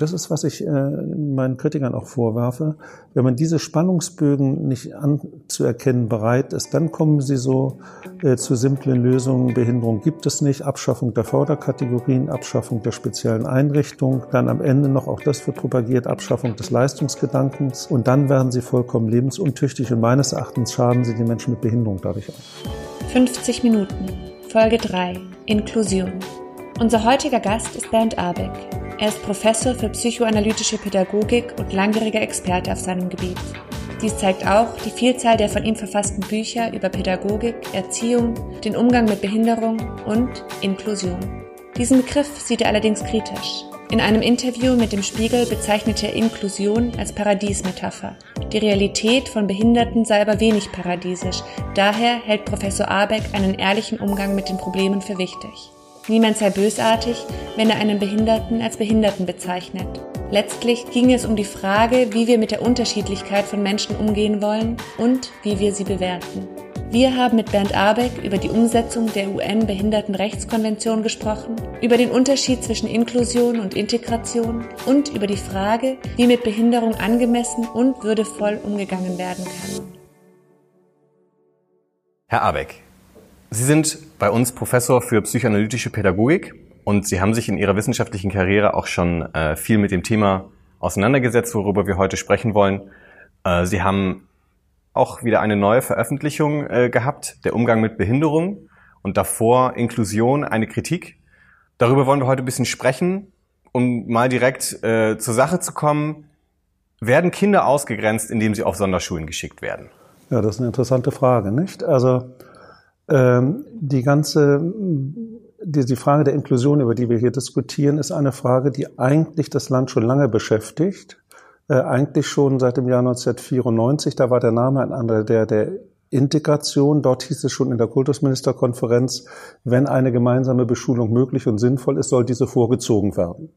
Das ist, was ich äh, meinen Kritikern auch vorwerfe. Wenn man diese Spannungsbögen nicht anzuerkennen bereit ist, dann kommen sie so äh, zu simplen Lösungen. Behinderung gibt es nicht, Abschaffung der Förderkategorien, Abschaffung der speziellen Einrichtungen, dann am Ende noch auch das wird propagiert, Abschaffung des Leistungsgedankens und dann werden sie vollkommen lebensuntüchtig und meines Erachtens schaden sie den Menschen mit Behinderung dadurch auch. 50 Minuten, Folge 3, Inklusion. Unser heutiger Gast ist Bernd Abeck. Er ist Professor für psychoanalytische Pädagogik und langjähriger Experte auf seinem Gebiet. Dies zeigt auch die Vielzahl der von ihm verfassten Bücher über Pädagogik, Erziehung, den Umgang mit Behinderung und Inklusion. Diesen Begriff sieht er allerdings kritisch. In einem Interview mit dem Spiegel bezeichnete er Inklusion als Paradiesmetapher. Die Realität von Behinderten sei aber wenig paradiesisch. Daher hält Professor Abeck einen ehrlichen Umgang mit den Problemen für wichtig. Niemand sei bösartig, wenn er einen Behinderten als Behinderten bezeichnet. Letztlich ging es um die Frage, wie wir mit der Unterschiedlichkeit von Menschen umgehen wollen und wie wir sie bewerten. Wir haben mit Bernd Abeck über die Umsetzung der UN-Behindertenrechtskonvention gesprochen, über den Unterschied zwischen Inklusion und Integration und über die Frage, wie mit Behinderung angemessen und würdevoll umgegangen werden kann. Herr Abeck, Sie sind bei uns Professor für psychoanalytische Pädagogik und Sie haben sich in Ihrer wissenschaftlichen Karriere auch schon äh, viel mit dem Thema auseinandergesetzt, worüber wir heute sprechen wollen. Äh, Sie haben auch wieder eine neue Veröffentlichung äh, gehabt, der Umgang mit Behinderung und davor Inklusion, eine Kritik. Darüber wollen wir heute ein bisschen sprechen, um mal direkt äh, zur Sache zu kommen. Werden Kinder ausgegrenzt, indem sie auf Sonderschulen geschickt werden? Ja, das ist eine interessante Frage, nicht? Also die ganze, die, die Frage der Inklusion, über die wir hier diskutieren, ist eine Frage, die eigentlich das Land schon lange beschäftigt. Äh, eigentlich schon seit dem Jahr 1994, da war der Name ein anderer, der, der Integration. Dort hieß es schon in der Kultusministerkonferenz, wenn eine gemeinsame Beschulung möglich und sinnvoll ist, soll diese vorgezogen werden.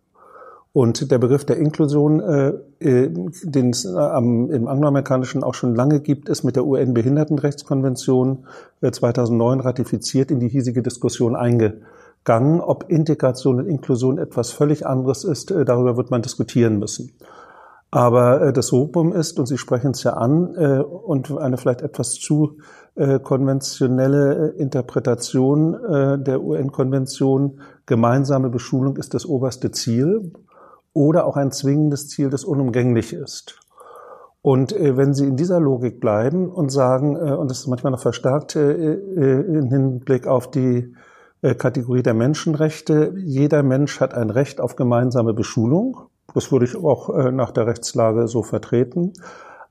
Und der Begriff der Inklusion, äh, äh den es äh, im angloamerikanischen auch schon lange gibt, ist mit der UN-Behindertenrechtskonvention äh, 2009 ratifiziert in die hiesige Diskussion eingegangen. Ob Integration und Inklusion etwas völlig anderes ist, äh, darüber wird man diskutieren müssen. Aber äh, das Rubum ist, und Sie sprechen es ja an, äh, und eine vielleicht etwas zu äh, konventionelle äh, Interpretation äh, der UN-Konvention, gemeinsame Beschulung ist das oberste Ziel oder auch ein zwingendes Ziel, das unumgänglich ist. Und äh, wenn Sie in dieser Logik bleiben und sagen, äh, und das ist manchmal noch verstärkt äh, äh, im Hinblick auf die äh, Kategorie der Menschenrechte, jeder Mensch hat ein Recht auf gemeinsame Beschulung. Das würde ich auch äh, nach der Rechtslage so vertreten.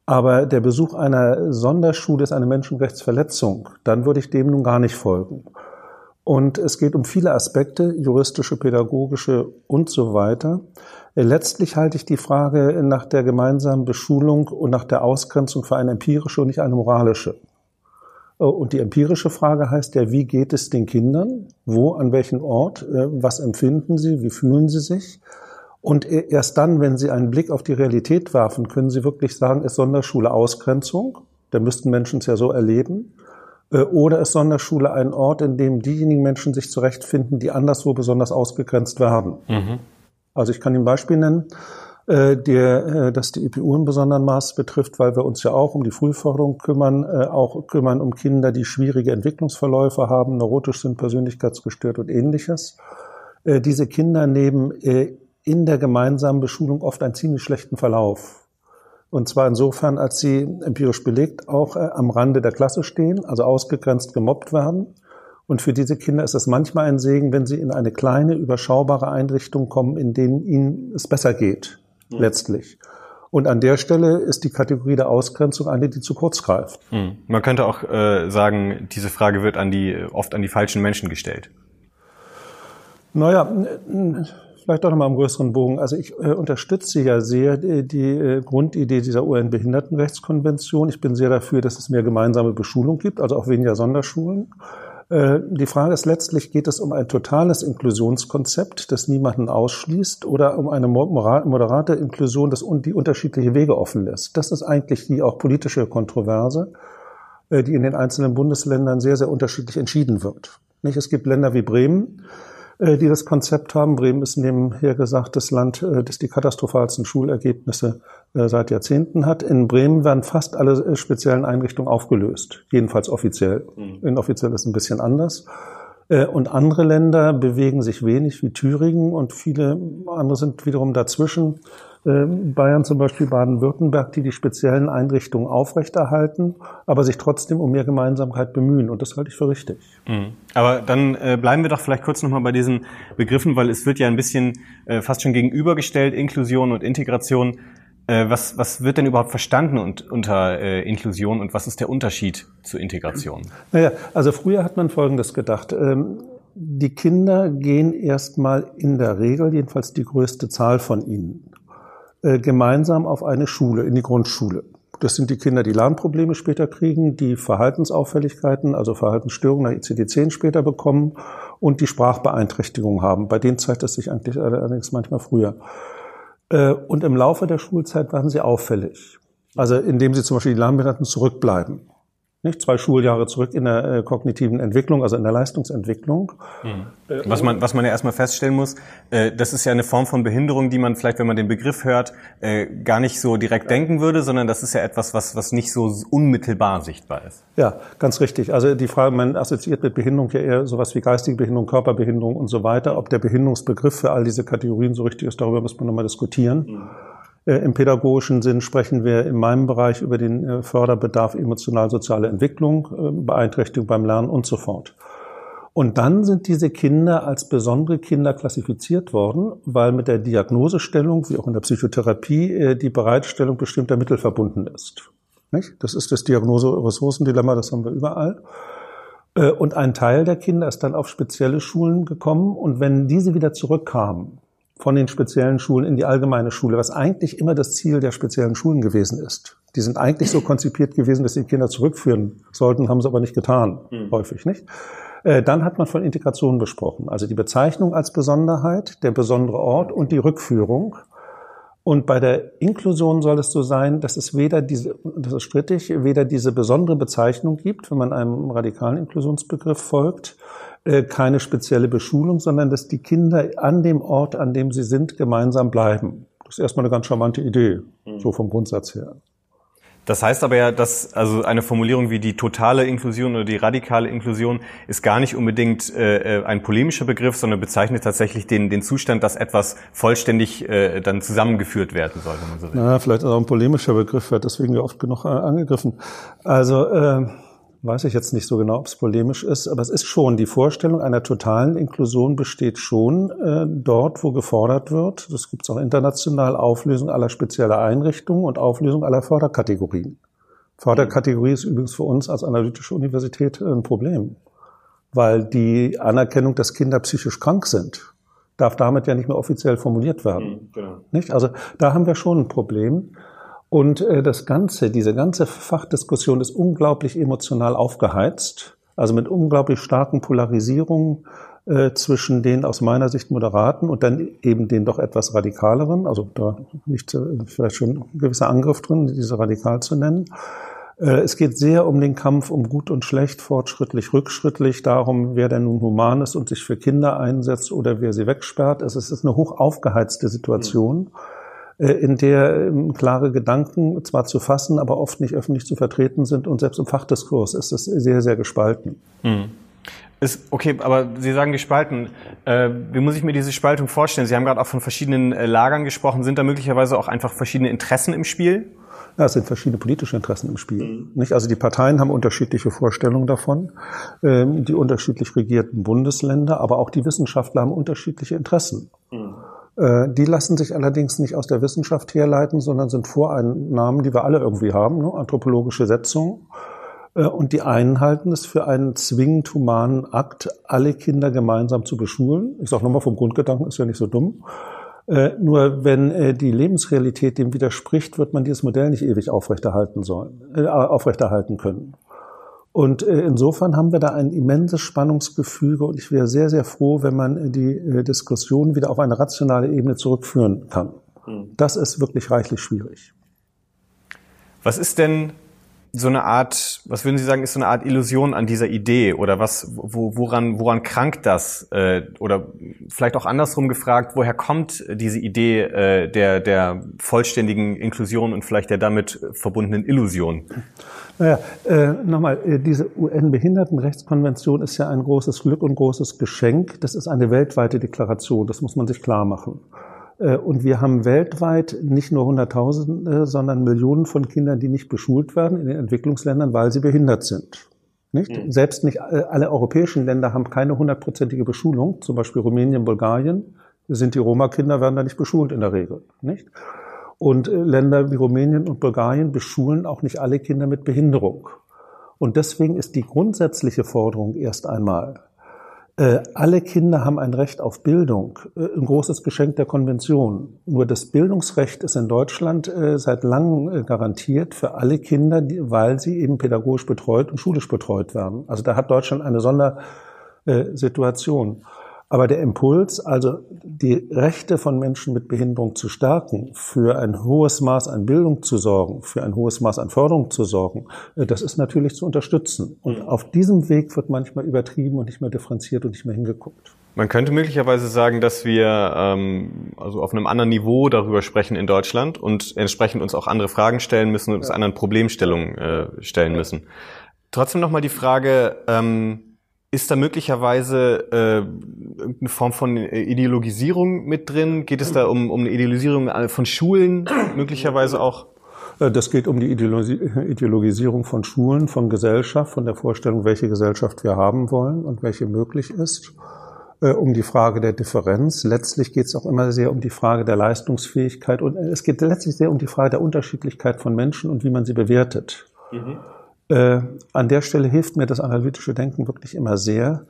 Aber der Besuch einer Sonderschule ist eine Menschenrechtsverletzung. Dann würde ich dem nun gar nicht folgen. Und es geht um viele Aspekte, juristische, pädagogische und so weiter. Äh, letztlich halte ich die Frage nach der gemeinsamen Beschulung und nach der Ausgrenzung für eine empirische und nicht eine moralische. Äh, und die empirische Frage heißt ja, wie geht es den Kindern? Wo, an welchem Ort? Äh, was empfinden sie? Wie fühlen sie sich? Und erst dann, wenn Sie einen Blick auf die Realität werfen, können Sie wirklich sagen, ist Sonderschule Ausgrenzung? Da müssten Menschen es ja so erleben. Oder ist Sonderschule ein Ort, in dem diejenigen Menschen sich zurechtfinden, die anderswo besonders ausgegrenzt werden? Mhm. Also ich kann ein Beispiel nennen, äh, der, äh, das die EPU in besonderem Maß betrifft, weil wir uns ja auch um die Frühförderung kümmern, äh, auch kümmern um Kinder, die schwierige Entwicklungsverläufe haben, neurotisch sind, persönlichkeitsgestört und ähnliches. Äh, diese Kinder nehmen äh, in der gemeinsamen Beschulung oft einen ziemlich schlechten Verlauf. Und zwar insofern, als sie empirisch belegt auch äh, am Rande der Klasse stehen, also ausgegrenzt gemobbt werden und für diese Kinder ist es manchmal ein Segen, wenn sie in eine kleine, überschaubare Einrichtung kommen, in denen ihnen es besser geht, mhm. letztlich. Und an der Stelle ist die Kategorie der Ausgrenzung eine, die zu kurz greift. Mhm. Man könnte auch äh, sagen, diese Frage wird an die, oft an die falschen Menschen gestellt. Naja, vielleicht auch nochmal im größeren Bogen. Also ich äh, unterstütze ja sehr die, die äh, Grundidee dieser UN-Behindertenrechtskonvention. Ich bin sehr dafür, dass es mehr gemeinsame Beschulung gibt, also auch weniger Sonderschulen. Äh, die Frage ist letztlich, geht es um ein totales Inklusionskonzept, das niemanden ausschließt, oder um eine moderate Inklusion, das die unterschiedliche Wege offen lässt? Das ist eigentlich die auch politische Kontroverse, äh, die in den einzelnen Bundesländern sehr, sehr unterschiedlich entschieden wird. Es gibt Länder wie Bremen, die das Konzept haben. Bremen ist nebenher gesagt das Land, äh, das die katastrophalsten Schulergebnisse äh, seit Jahrzehnten hat. In Bremen werden fast alle speziellen Einrichtungen aufgelöst, jedenfalls offiziell. Mhm. Inoffiziell ist ein bisschen anders. Und andere Länder bewegen sich wenig, wie Thüringen, und viele andere sind wiederum dazwischen. Ähm, Bayern zum Beispiel Baden-Württemberg, die die speziellen Einrichtungen aufrechterhalten, aber sich trotzdem um mehr Gemeinsamkeit bemühen. Und das halte ich für richtig. Mhm. Aber dann äh, bleiben wir doch vielleicht kurz nochmal bei diesen Begriffen, weil es wird ja ein bisschen äh, fast schon gegenübergestellt, Inklusion und Integration. Äh, was, was wird denn überhaupt verstanden und, unter äh, Inklusion und was ist der Unterschied zur Integration? Naja, also früher hat man Folgendes gedacht. Ähm, die Kinder gehen erstmal in der Regel, jedenfalls die größte Zahl von ihnen, äh, gemeinsam auf eine Schule, in die Grundschule. Das sind die Kinder, die Lernprobleme später kriegen, die Verhaltensauffälligkeiten, also Verhaltensstörungen nach ICD-10 später bekommen und die Sprachbeeinträchtigung haben. Bei denen zeigt es sich eigentlich allerdings manchmal früher. Äh, und im Laufe der Schulzeit werden sie auffällig. Also indem sie zum Beispiel die Lernbehinderten zurückbleiben. Nicht? Zwei Schuljahre zurück in der äh, kognitiven Entwicklung, also in der Leistungsentwicklung. Mhm. Was man, was man ja erstmal feststellen muss, äh, das ist ja eine Form von Behinderung, die man vielleicht, wenn man den Begriff hört, äh, gar nicht so direkt ja. denken würde, sondern das ist ja etwas, was, was nicht so unmittelbar sichtbar ist. Ja, ganz richtig. Also die Frage, man assoziiert mit Behinderung ja eher sowas wie geistige Behinderung, Körperbehinderung und so weiter. Ob der Behinderungsbegriff für all diese Kategorien so richtig ist, darüber muss man nochmal diskutieren. Mhm. Äh, Im pädagogischen Sinn sprechen wir in meinem Bereich über den äh, Förderbedarf emotional-soziale Entwicklung, äh, Beeinträchtigung beim Lernen und so fort. Und dann sind diese Kinder als besondere Kinder klassifiziert worden, weil mit der Diagnosestellung, wie auch in der Psychotherapie, die Bereitstellung bestimmter Mittel verbunden ist. Das ist das Diagnose-Ressourcendilemma, das haben wir überall. Und ein Teil der Kinder ist dann auf spezielle Schulen gekommen. Und wenn diese wieder zurückkamen, von den speziellen Schulen in die allgemeine Schule, was eigentlich immer das Ziel der speziellen Schulen gewesen ist. Die sind eigentlich so konzipiert gewesen, dass die Kinder zurückführen sollten, haben sie aber nicht getan, mhm. häufig nicht. Äh, dann hat man von Integration besprochen, also die Bezeichnung als Besonderheit, der besondere Ort und die Rückführung. Und bei der Inklusion soll es so sein, dass es weder diese, das ist strittig, weder diese besondere Bezeichnung gibt, wenn man einem radikalen Inklusionsbegriff folgt, äh, keine spezielle Beschulung, sondern dass die Kinder an dem Ort, an dem sie sind, gemeinsam bleiben. Das ist erstmal eine ganz charmante Idee, mhm. so vom Grundsatz her. Das heißt aber ja, dass also eine Formulierung wie die totale Inklusion oder die radikale Inklusion ist gar nicht unbedingt äh, äh ein polemischer Begriff, sondern bezeichnet tatsächlich den, den Zustand, dass etwas vollständig äh, dann zusammengeführt werden soll. Wenn man so will. Na, vielleicht auch ein polemischer Begriff wird deswegen ja oft genug äh, angegriffen. Also äh, weiß ich jetzt nicht so genau, ob es polemisch ist, aber es ist schon, die Vorstellung einer totalen Inklusion besteht schon äh, dort, wo gefordert wird. Das gibt es auch international, Auflösung aller spezieller Einrichtungen und Auflösung aller Förderkategorien. Förderkategorie ist übrigens für uns als analytische Universität ein Problem, weil die Anerkennung, dass Kinder psychisch krank sind, darf damit ja nicht mehr offiziell formuliert werden. Mhm, genau. Nicht? Also da haben wir schon ein Problem. Und äh, das Ganze, diese ganze Fachdiskussion ist unglaublich emotional aufgeheizt, also mit unglaublich starken Polarisierungen äh, zwischen den aus meiner Sicht moderaten und dann eben den doch etwas radikaleren, also da äh, vielleicht schon ein gewisser Angriff drin, diese radikal zu nennen. Äh, es geht sehr um den Kampf um gut und schlecht, fortschrittlich, rückschrittlich, darum, wer denn nun human ist und sich für Kinder einsetzt oder wer sie wegsperrt. Es ist eine hoch aufgeheizte Situation. Mhm in der ähm, klare Gedanken zwar zu fassen, aber oft nicht öffentlich zu vertreten sind und selbst im Fachdiskurs ist es sehr, sehr gespalten. Mhm. Ist okay, aber Sie sagen gespalten. Äh, wie muss ich mir diese Spaltung vorstellen? Sie haben gerade auch von verschiedenen äh, Lagern gesprochen. Sind da möglicherweise auch einfach verschiedene Interessen im Spiel? Ja, es sind verschiedene politische Interessen im Spiel. Mhm. Nicht? Also die Parteien haben unterschiedliche Vorstellungen davon, ähm, die unterschiedlich regierten Bundesländer, aber auch die Wissenschaftler haben unterschiedliche Interessen. Mhm. Äh, die lassen sich allerdings nicht aus der Wissenschaft herleiten, sondern sind Voreinnahmen, die wir alle irgendwie haben, ne? anthropologische Setzungen. Äh, und die einen halten es für einen zwingend humanen Akt, alle Kinder gemeinsam zu beschulen. Ich sage nochmal, vom Grundgedanken ist ja nicht so dumm. Äh, nur wenn die Lebensrealität dem widerspricht, wird man dieses Modell nicht ewig aufrechterhalten sollen, aufrechterhalten können. Und äh, insofern haben wir da ein immenses Spannungsgefüge und ich wäre sehr, sehr froh, wenn man äh, die äh, Diskussion wieder auf eine rationale Ebene zurückführen kann. Hm. Das ist wirklich reichlich schwierig. Was ist denn so eine Art, was würden Sie sagen, ist so eine Art Illusion an dieser Idee oder was, wo, woran, woran krankt das? Oder vielleicht auch andersrum gefragt, woher kommt diese Idee der, der vollständigen Inklusion und vielleicht der damit verbundenen Illusion? Naja, äh, nochmal, äh, diese UN-Behindertenrechtskonvention ist ja ein großes Glück und großes Geschenk. Das ist eine weltweite Deklaration, das muss man sich klar machen. Äh, und wir haben weltweit nicht nur Hunderttausende, sondern Millionen von Kindern, die nicht beschult werden in den Entwicklungsländern, weil sie behindert sind. Nicht? Mhm. Selbst nicht äh, alle europäischen Länder haben keine hundertprozentige Beschulung. Zum Beispiel Rumänien, Bulgarien sind die Roma-Kinder werden da nicht beschult in der Regel. Nicht? Und äh, Länder wie Rumänien und Bulgarien beschulen auch nicht alle Kinder mit Behinderung. Und deswegen ist die grundsätzliche Forderung erst einmal, äh, alle Kinder haben ein Recht auf Bildung, äh, ein großes Geschenk der Konvention. Nur das Bildungsrecht ist in Deutschland seit langem garantiert für alle Kinder, weil sie eben pädagogisch betreut und schulisch betreut werden. Also da hat Deutschland eine Sondersituation. Aber der Impuls, also die Rechte von Menschen mit Behinderung zu stärken, für ein hohes Maß an Bildung zu sorgen, für ein hohes Maß an Förderung zu sorgen, äh, das ist natürlich zu unterstützen. Und auf diesem Weg wird manchmal übertrieben und nicht mehr differenziert und nicht mehr hingeguckt. Man könnte möglicherweise sagen, dass wir ähm, also auf einem anderen Niveau darüber sprechen in Deutschland und entsprechend uns auch andere Fragen stellen müssen und uns anderen Problemstellungen äh, stellen müssen. Trotzdem nochmal die Frage, ähm, ist da möglicherweise äh, irgendeine Form von Ideologisierung mit drin? Geht es da um, um eine Ideologisierung von Schulen möglicherweise auch? Äh, das geht um die Ideologisierung von Schulen, von Gesellschaft, von der Vorstellung, welche Gesellschaft wir haben wollen und welche möglich ist. Äh, um die Frage der Differenz. Letztlich geht es auch immer sehr um die Frage der Leistungsfähigkeit und es geht letztlich sehr um die Frage der Unterschiedlichkeit von Menschen und wie man sie bewertet. Mhm. Äh, an der Stelle hilft mir das analytische Denken wirklich immer sehr.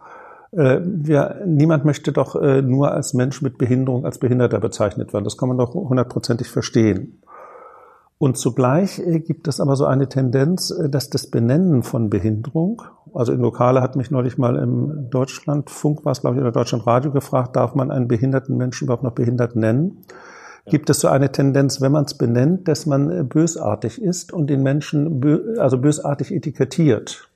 Äh, wir, niemand möchte doch äh, nur als Mensch mit Behinderung als Behinderter bezeichnet werden. Das kann man doch hundertprozentig verstehen. Und zugleich äh, gibt es aber so eine Tendenz, äh, dass das Benennen von Behinderung, also in Lokale hat mich neulich mal im Deutschlandfunk, war es glaube ich, oder Deutschlandradio gefragt, darf man einen behinderten Menschen überhaupt noch behindert nennen? Gibt es so eine Tendenz, wenn man es benennt, dass man äh, bösartig ist und den Menschen bö also bösartig etikettiert.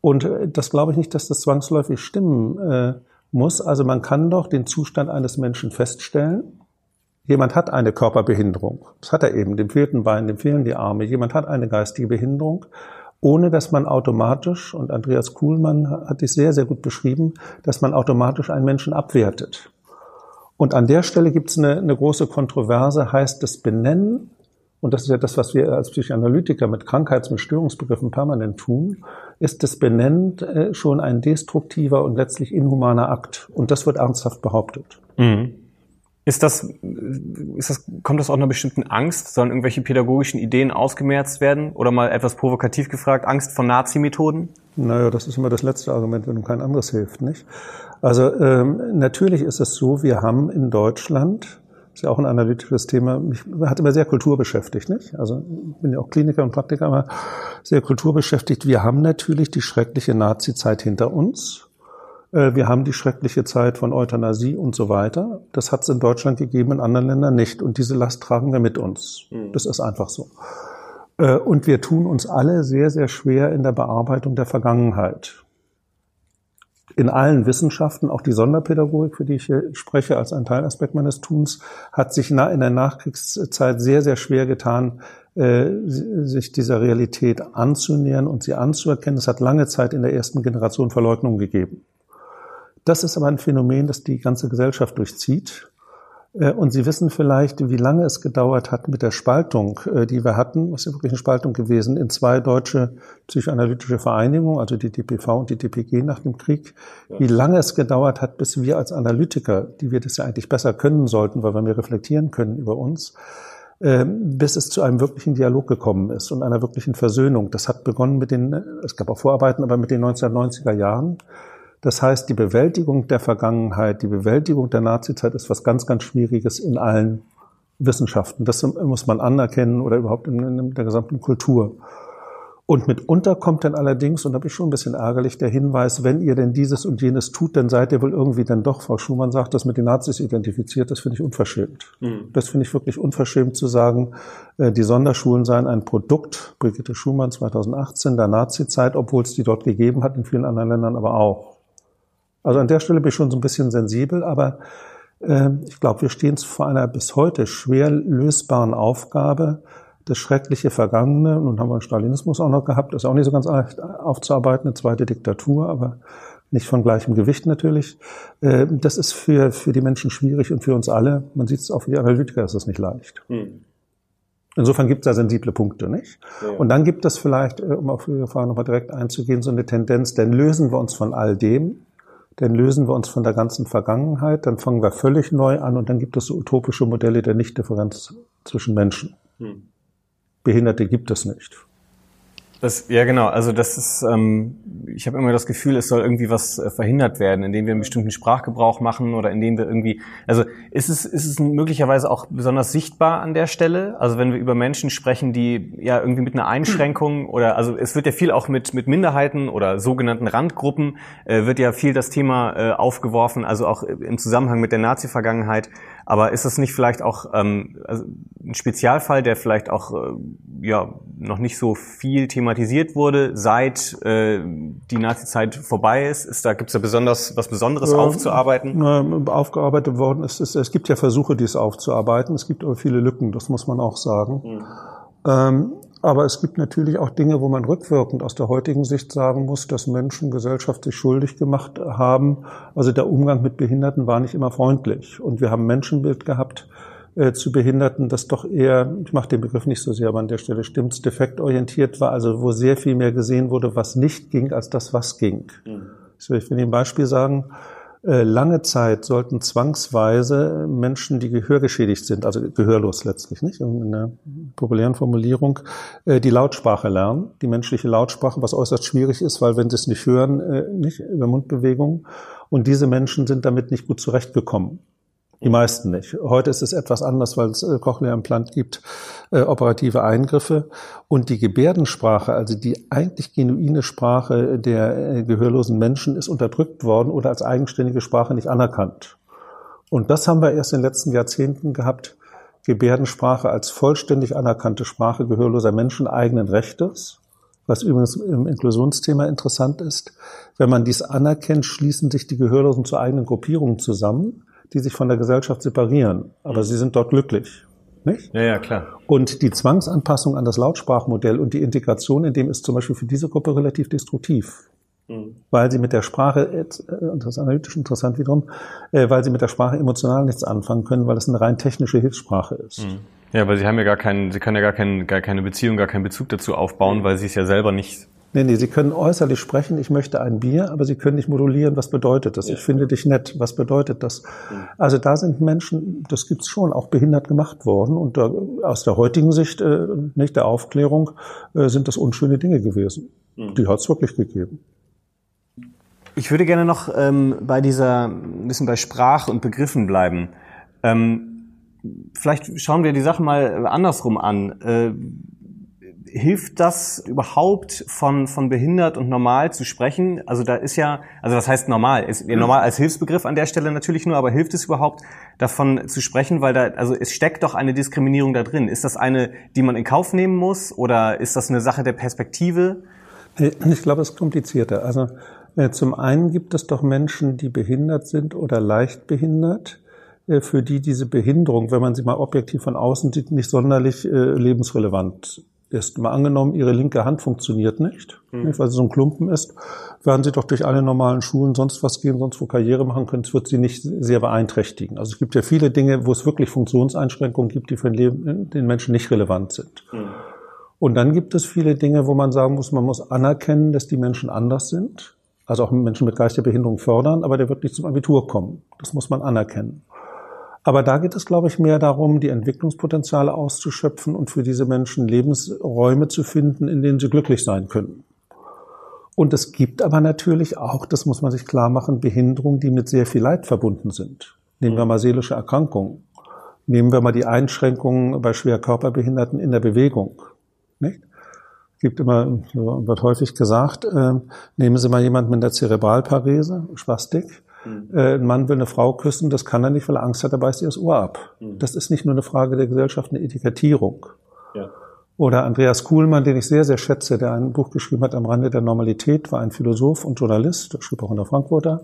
Und äh, das glaube ich nicht, dass das zwangsläufig stimmen äh, muss. Also man kann doch den Zustand eines Menschen feststellen. Jemand hat eine Körperbehinderung. Das hat er eben. Dem fehlt ein Bein, dem fehlen die Arme. Jemand hat eine geistige Behinderung ohne dass man automatisch, und Andreas Kuhlmann hat dies sehr, sehr gut beschrieben, dass man automatisch einen Menschen abwertet. Und an der Stelle gibt es eine, eine große Kontroverse, heißt das Benennen, und das ist ja das, was wir als Psychoanalytiker mit Krankheits-, mit Störungsbegriffen permanent tun, ist das Benennen äh, schon ein destruktiver und letztlich inhumaner Akt. Und das wird ernsthaft behauptet. Mhm. Ist das, ist das, kommt das auch einer bestimmten Angst? Sollen irgendwelche pädagogischen Ideen ausgemerzt werden? Oder mal etwas provokativ gefragt, Angst vor Nazi-Methoden? Naja, das ist immer das letzte Argument, wenn ihm kein anderes hilft, nicht? Also ähm, natürlich ist es so, wir haben in Deutschland, ist ja auch ein analytisches Thema, mich hat immer sehr Kultur beschäftigt, nicht? Also ich bin ja auch Kliniker und Praktiker, aber sehr Kultur beschäftigt. Wir haben natürlich die schreckliche Nazi-Zeit hinter uns. Äh, wir haben die schreckliche Zeit von Euthanasie und so weiter. Das hat es in Deutschland gegeben, in anderen Ländern nicht. Und diese Last tragen wir mit uns. Mhm. Das ist einfach so. Äh, und wir tun uns alle sehr, sehr schwer in der Bearbeitung der Vergangenheit in allen Wissenschaften, auch die Sonderpädagogik, für die ich hier spreche, als ein Teilaspekt meines Tuns, hat sich in der Nachkriegszeit sehr, sehr schwer getan, äh, sich dieser Realität anzunähern und sie anzuerkennen. Es hat lange Zeit in der ersten Generation Verleugnung gegeben. Das ist aber ein Phänomen, das die ganze Gesellschaft durchzieht. Äh, und Sie wissen vielleicht, wie lange es gedauert hat mit der Spaltung, äh, die wir hatten, was ja wirklich eine Spaltung gewesen, in zwei deutsche psychoanalytische Vereinigungen, also die DPV und die DPG nach dem Krieg, wie lange es gedauert hat, bis wir als Analytiker, die wir das ja eigentlich besser können sollten, weil wir mehr reflektieren können über uns, ähm, bis es zu einem wirklichen Dialog gekommen ist und einer wirklichen Versöhnung. Das hat begonnen mit den, es gab auch Vorarbeiten, aber mit den 1990er Jahren. Das heißt, die Bewältigung der Vergangenheit, die Bewältigung der Nazizeit ist was ganz, ganz Schwieriges in allen Wissenschaften. Das muss man anerkennen oder überhaupt in, der gesamten Kultur. Und mitunter kommt dann allerdings, und da bin ich schon ein bisschen ärgerlich, der Hinweis, wenn ihr denn dieses und jenes tut, dann seid ihr wohl irgendwie dann doch, Frau Schumann sagt, das mit den Nazis identifiziert, das finde ich unverschämt. Mhm. Das finde ich wirklich unverschämt zu sagen, äh, die Sonderschulen seien ein Produkt, Brigitte Schumann 2018, der Nazizeit, obwohl es die dort gegeben hat, in vielen anderen Ländern aber auch. Also an der Stelle bin ich schon so ein bisschen sensibel, aber äh, ich glaube, wir stehen vor einer bis heute schwer lösbaren Aufgabe, das schreckliche Vergangene, nun haben wir den Stalinismus auch noch gehabt, ist auch nicht so ganz leicht aufzuarbeiten, eine zweite Diktatur, aber nicht von gleichem Gewicht natürlich. Äh, das ist für, für die Menschen schwierig und für uns alle, man sieht es auch für die Analytiker, ist es nicht leicht. Hm. Insofern gibt es da sensible Punkte, nicht? Ja. Und dann gibt es vielleicht, äh, um auf Ihre Frage nochmal direkt einzugehen, so eine Tendenz, denn lösen wir uns von all dem, dann lösen wir uns von der ganzen Vergangenheit, dann fangen wir völlig neu an und dann gibt es so utopische Modelle der Nichtdifferenz zwischen Menschen. Hm. Behinderte gibt es nicht. Das, ja, genau. Also das ist, ähm, ich habe immer das Gefühl, es soll irgendwie was äh, verhindert werden, indem wir einen bestimmten Sprachgebrauch machen oder indem wir irgendwie, also ist es, ist es möglicherweise auch besonders sichtbar an der Stelle? Also wenn wir über Menschen sprechen, die ja irgendwie mit einer Einschränkung oder, also es wird ja viel auch mit, mit Minderheiten oder sogenannten Randgruppen, äh, wird ja viel das Thema äh, aufgeworfen, also auch im Zusammenhang mit der Nazi-Vergangenheit. Aber ist das nicht vielleicht auch ähm, also ein Spezialfall, der vielleicht auch äh, ja noch nicht so viel thematisiert wurde, seit äh, die Nazi-Zeit vorbei ist? ist da gibt es da besonders was Besonderes ja, aufzuarbeiten? Aufgearbeitet worden ist es. Es gibt ja Versuche, dies aufzuarbeiten. Es gibt aber viele Lücken, das muss man auch sagen. Mhm. Ähm, aber es gibt natürlich auch Dinge, wo man rückwirkend aus der heutigen Sicht sagen muss, dass Menschen Gesellschaft sich schuldig gemacht haben. Also der Umgang mit Behinderten war nicht immer freundlich. Und wir haben Menschenbild gehabt äh, zu Behinderten, das doch eher, ich mache den Begriff nicht so sehr, aber an der Stelle stimmt's, defektorientiert war, also wo sehr viel mehr gesehen wurde, was nicht ging, als das, was ging. Mhm. Ich will Ihnen ein Beispiel sagen. Äh, lange Zeit sollten zwangsweise Menschen, die gehörgeschädigt sind, also gehörlos letztlich, nicht, in einer populären Formulierung, äh, die Lautsprache lernen, die menschliche Lautsprache, was äußerst schwierig ist, weil wenn sie es nicht hören, äh, nicht über Mundbewegungen. Und diese Menschen sind damit nicht gut zurechtgekommen. Die meisten nicht. Heute ist es etwas anders, weil es äh, Cochlea-Implant gibt, äh, operative Eingriffe. Und die Gebärdensprache, also die eigentlich genuine Sprache der äh, gehörlosen Menschen, ist unterdrückt worden oder als eigenständige Sprache nicht anerkannt. Und das haben wir erst in den letzten Jahrzehnten gehabt. Gebärdensprache als vollständig anerkannte Sprache gehörloser Menschen eigenen Rechtes. Was übrigens im Inklusionsthema interessant ist. Wenn man dies anerkennt, schließen sich die Gehörlosen zu eigenen Gruppierungen zusammen die sich von der Gesellschaft separieren. Aber mhm. sie sind dort glücklich. Nicht? Ja, ja, klar. Und die Zwangsanpassung an das Lautsprachmodell und die Integration in dem ist zum Beispiel für diese Gruppe relativ destruktiv. Mhm. Weil sie mit der Sprache, äh, das ist analytisch interessant wiederum, äh, weil sie mit der Sprache emotional nichts anfangen können, weil es eine rein technische Hilfssprache ist. Mhm. Ja, weil sie haben ja gar keinen, sie können ja gar, keinen, gar keine Beziehung, gar keinen Bezug dazu aufbauen, weil sie es ja selber nicht Nee, nee, Sie können äußerlich sprechen, ich möchte ein Bier, aber Sie können nicht modulieren, was bedeutet das? Ja. Ich finde dich nett, was bedeutet das? Mhm. Also da sind Menschen, das gibt's schon, auch behindert gemacht worden. Und da, aus der heutigen Sicht, äh, nicht der Aufklärung, äh, sind das unschöne Dinge gewesen. Mhm. Die hat's wirklich gegeben. Ich würde gerne noch ähm, bei dieser, ein bisschen bei Sprache und Begriffen bleiben. Ähm, vielleicht schauen wir die Sache mal andersrum an. Äh, hilft das überhaupt von, von behindert und normal zu sprechen? Also da ist ja, also was heißt normal? Ist ja normal als Hilfsbegriff an der Stelle natürlich nur, aber hilft es überhaupt davon zu sprechen? Weil da, also es steckt doch eine Diskriminierung da drin. Ist das eine, die man in Kauf nehmen muss oder ist das eine Sache der Perspektive? Ich glaube, es ist komplizierter. Also äh, zum einen gibt es doch Menschen, die behindert sind oder leicht behindert äh, für die diese Behinderung, wenn man sie mal objektiv von außen sieht, nicht sonderlich äh, lebensrelevant ist. Mal angenommen, Ihre linke Hand funktioniert nicht, mhm. nicht, weil sie so ein Klumpen ist, werden Sie doch durch alle normalen Schulen sonst was gehen, sonst wo Karriere machen können, es wird Sie nicht sehr beeinträchtigen. Also es gibt ja viele Dinge, wo es wirklich Funktionseinschränkungen gibt, die für den Menschen nicht relevant sind. Mhm. Und dann gibt es viele Dinge, wo man sagen muss, man muss anerkennen, dass die Menschen anders sind. Also auch Menschen mit geistiger Behinderung fördern, aber der wird nicht zum Abitur kommen. Das muss man anerkennen. Aber da geht es, glaube ich, mehr darum, die Entwicklungspotenziale auszuschöpfen und für diese Menschen Lebensräume zu finden, in denen sie glücklich sein können. Und es gibt aber natürlich auch, das muss man sich klar machen, Behinderungen, die mit sehr viel Leid verbunden sind. Nehmen wir mal seelische Erkrankungen. Nehmen wir mal die Einschränkungen bei schwer Körperbehinderten in der Bewegung. Nicht? gibt immer, wird häufig gesagt, äh, nehmen Sie mal jemanden mit der Zerebralparese, Spastik. Mhm. Äh, ein Mann will eine Frau küssen, das kann er nicht, weil er Angst hat, er beißt ihr das Ohr ab. Mhm. Das ist nicht nur eine Frage der Gesellschaft, eine Etikettierung. Ja. Oder Andreas Kuhlmann, den ich sehr, sehr schätze, der ein Buch geschrieben hat am Rande der Normalität, war ein Philosoph und Journalist, schrieb auch in der Frankfurter,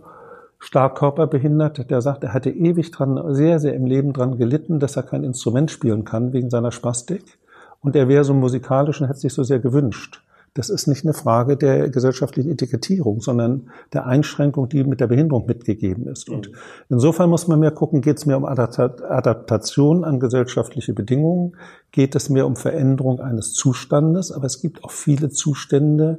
stark körperbehindert, der sagt, er hatte ewig dran, sehr, sehr im Leben dran gelitten, dass er kein Instrument spielen kann wegen seiner Spastik. Und er wäre so musikalisch und hätte sich so sehr gewünscht. Das ist nicht eine Frage der gesellschaftlichen Etikettierung, sondern der Einschränkung, die mit der Behinderung mitgegeben ist. Und insofern muss man mehr gucken, geht es mehr um Adaptation an gesellschaftliche Bedingungen, geht es mehr um Veränderung eines Zustandes, aber es gibt auch viele Zustände,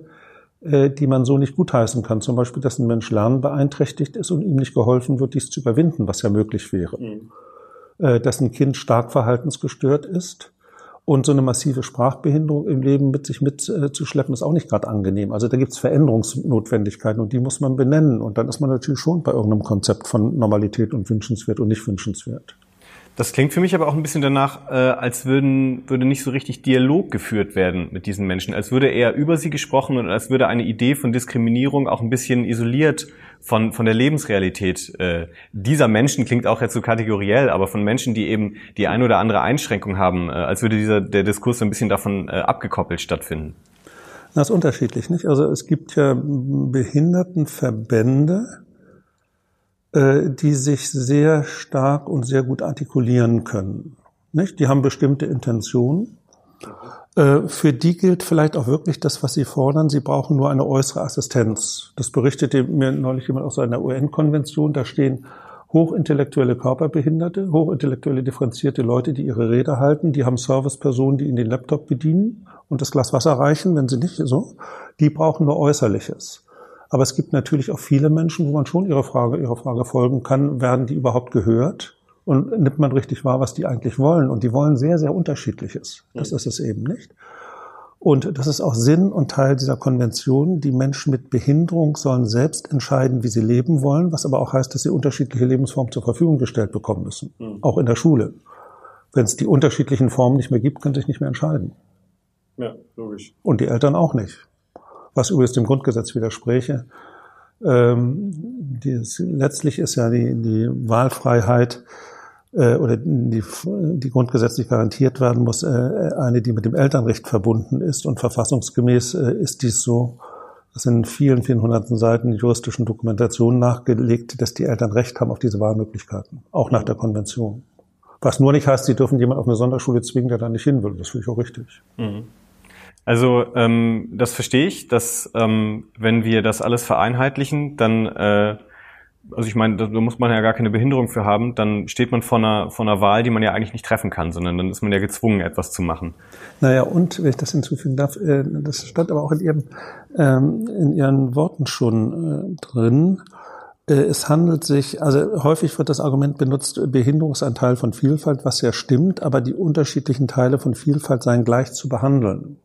äh, die man so nicht gutheißen kann. Zum Beispiel, dass ein Mensch lernbeeinträchtigt ist und ihm nicht geholfen wird, dies zu überwinden, was ja möglich wäre. Mhm. Äh, dass ein Kind stark verhaltensgestört ist und so eine massive Sprachbehinderung im Leben mit sich mitzuschleppen, ist auch nicht gerade angenehm. Also da gibt es Veränderungsnotwendigkeiten und die muss man benennen. Und dann ist man natürlich schon bei irgendeinem Konzept von Normalität und wünschenswert und nicht wünschenswert. Das klingt für mich aber auch ein bisschen danach, äh, als würden, würde nicht so richtig Dialog geführt werden mit diesen Menschen, als würde eher über sie gesprochen und als würde eine Idee von Diskriminierung auch ein bisschen isoliert von, von der Lebensrealität äh, dieser Menschen, klingt auch jetzt so kategoriell, aber von Menschen, die eben die ein oder andere Einschränkung haben, äh, als würde dieser, der Diskurs so ein bisschen davon äh, abgekoppelt stattfinden. Das ist unterschiedlich, nicht? Also es gibt ja Behindertenverbände, äh, die sich sehr stark und sehr gut artikulieren können. Nicht? Die haben bestimmte Intentionen. Äh, für die gilt vielleicht auch wirklich das, was sie fordern. Sie brauchen nur eine äußere Assistenz. Das berichtete mir neulich jemand aus einer UN-Konvention. Da stehen hochintellektuelle Körperbehinderte, hochintellektuelle differenzierte Leute, die ihre Rede halten. Die haben Servicepersonen, die ihnen den Laptop bedienen und das Glas Wasser reichen, wenn sie nicht so. Die brauchen nur Äußerliches. Aber es gibt natürlich auch viele Menschen, wo man schon ihrer Frage, ihrer Frage folgen kann, werden die überhaupt gehört? Und nimmt man richtig wahr, was die eigentlich wollen? Und die wollen sehr, sehr unterschiedliches. Das ist es eben nicht. Und das ist auch Sinn und Teil dieser Konvention. Die Menschen mit Behinderung sollen selbst entscheiden, wie sie leben wollen, was aber auch heißt, dass sie unterschiedliche Lebensformen zur Verfügung gestellt bekommen müssen. Mhm. Auch in der Schule. Wenn es die unterschiedlichen Formen nicht mehr gibt, können sie sich nicht mehr entscheiden. Ja, logisch. Und die Eltern auch nicht was übrigens dem Grundgesetz widerspräche. Ähm, dies, letztlich ist ja die, die Wahlfreiheit äh, oder die, die grundgesetzlich garantiert werden muss, äh, eine, die mit dem Elternrecht verbunden ist. Und verfassungsgemäß äh, ist dies so, dass in vielen, vielen hunderten Seiten juristischen Dokumentationen nachgelegt, dass die Eltern Recht haben auf diese Wahlmöglichkeiten, auch nach der Konvention. Was nur nicht heißt, sie dürfen jemand auf eine Sonderschule zwingen, der da nicht hin will. Das finde ich auch richtig. Mhm. Also ähm, das verstehe ich, dass ähm, wenn wir das alles vereinheitlichen, dann, äh, also ich meine, da, muss man ja gar keine Behinderung für haben, dann steht man vor einer, vor einer Wahl, die man ja eigentlich nicht treffen kann, sondern dann ist man ja gezwungen, etwas zu machen. Naja, und wenn ich das hinzufügen darf, äh, das stand aber auch in, ihrem, ähm, in Ihren Worten schon äh, drin, äh, es handelt sich, also häufig wird das Argument benutzt, Behinderung ist ein Teil von Vielfalt, was ja stimmt, aber die unterschiedlichen Teile von Vielfalt seien gleich zu behandeln.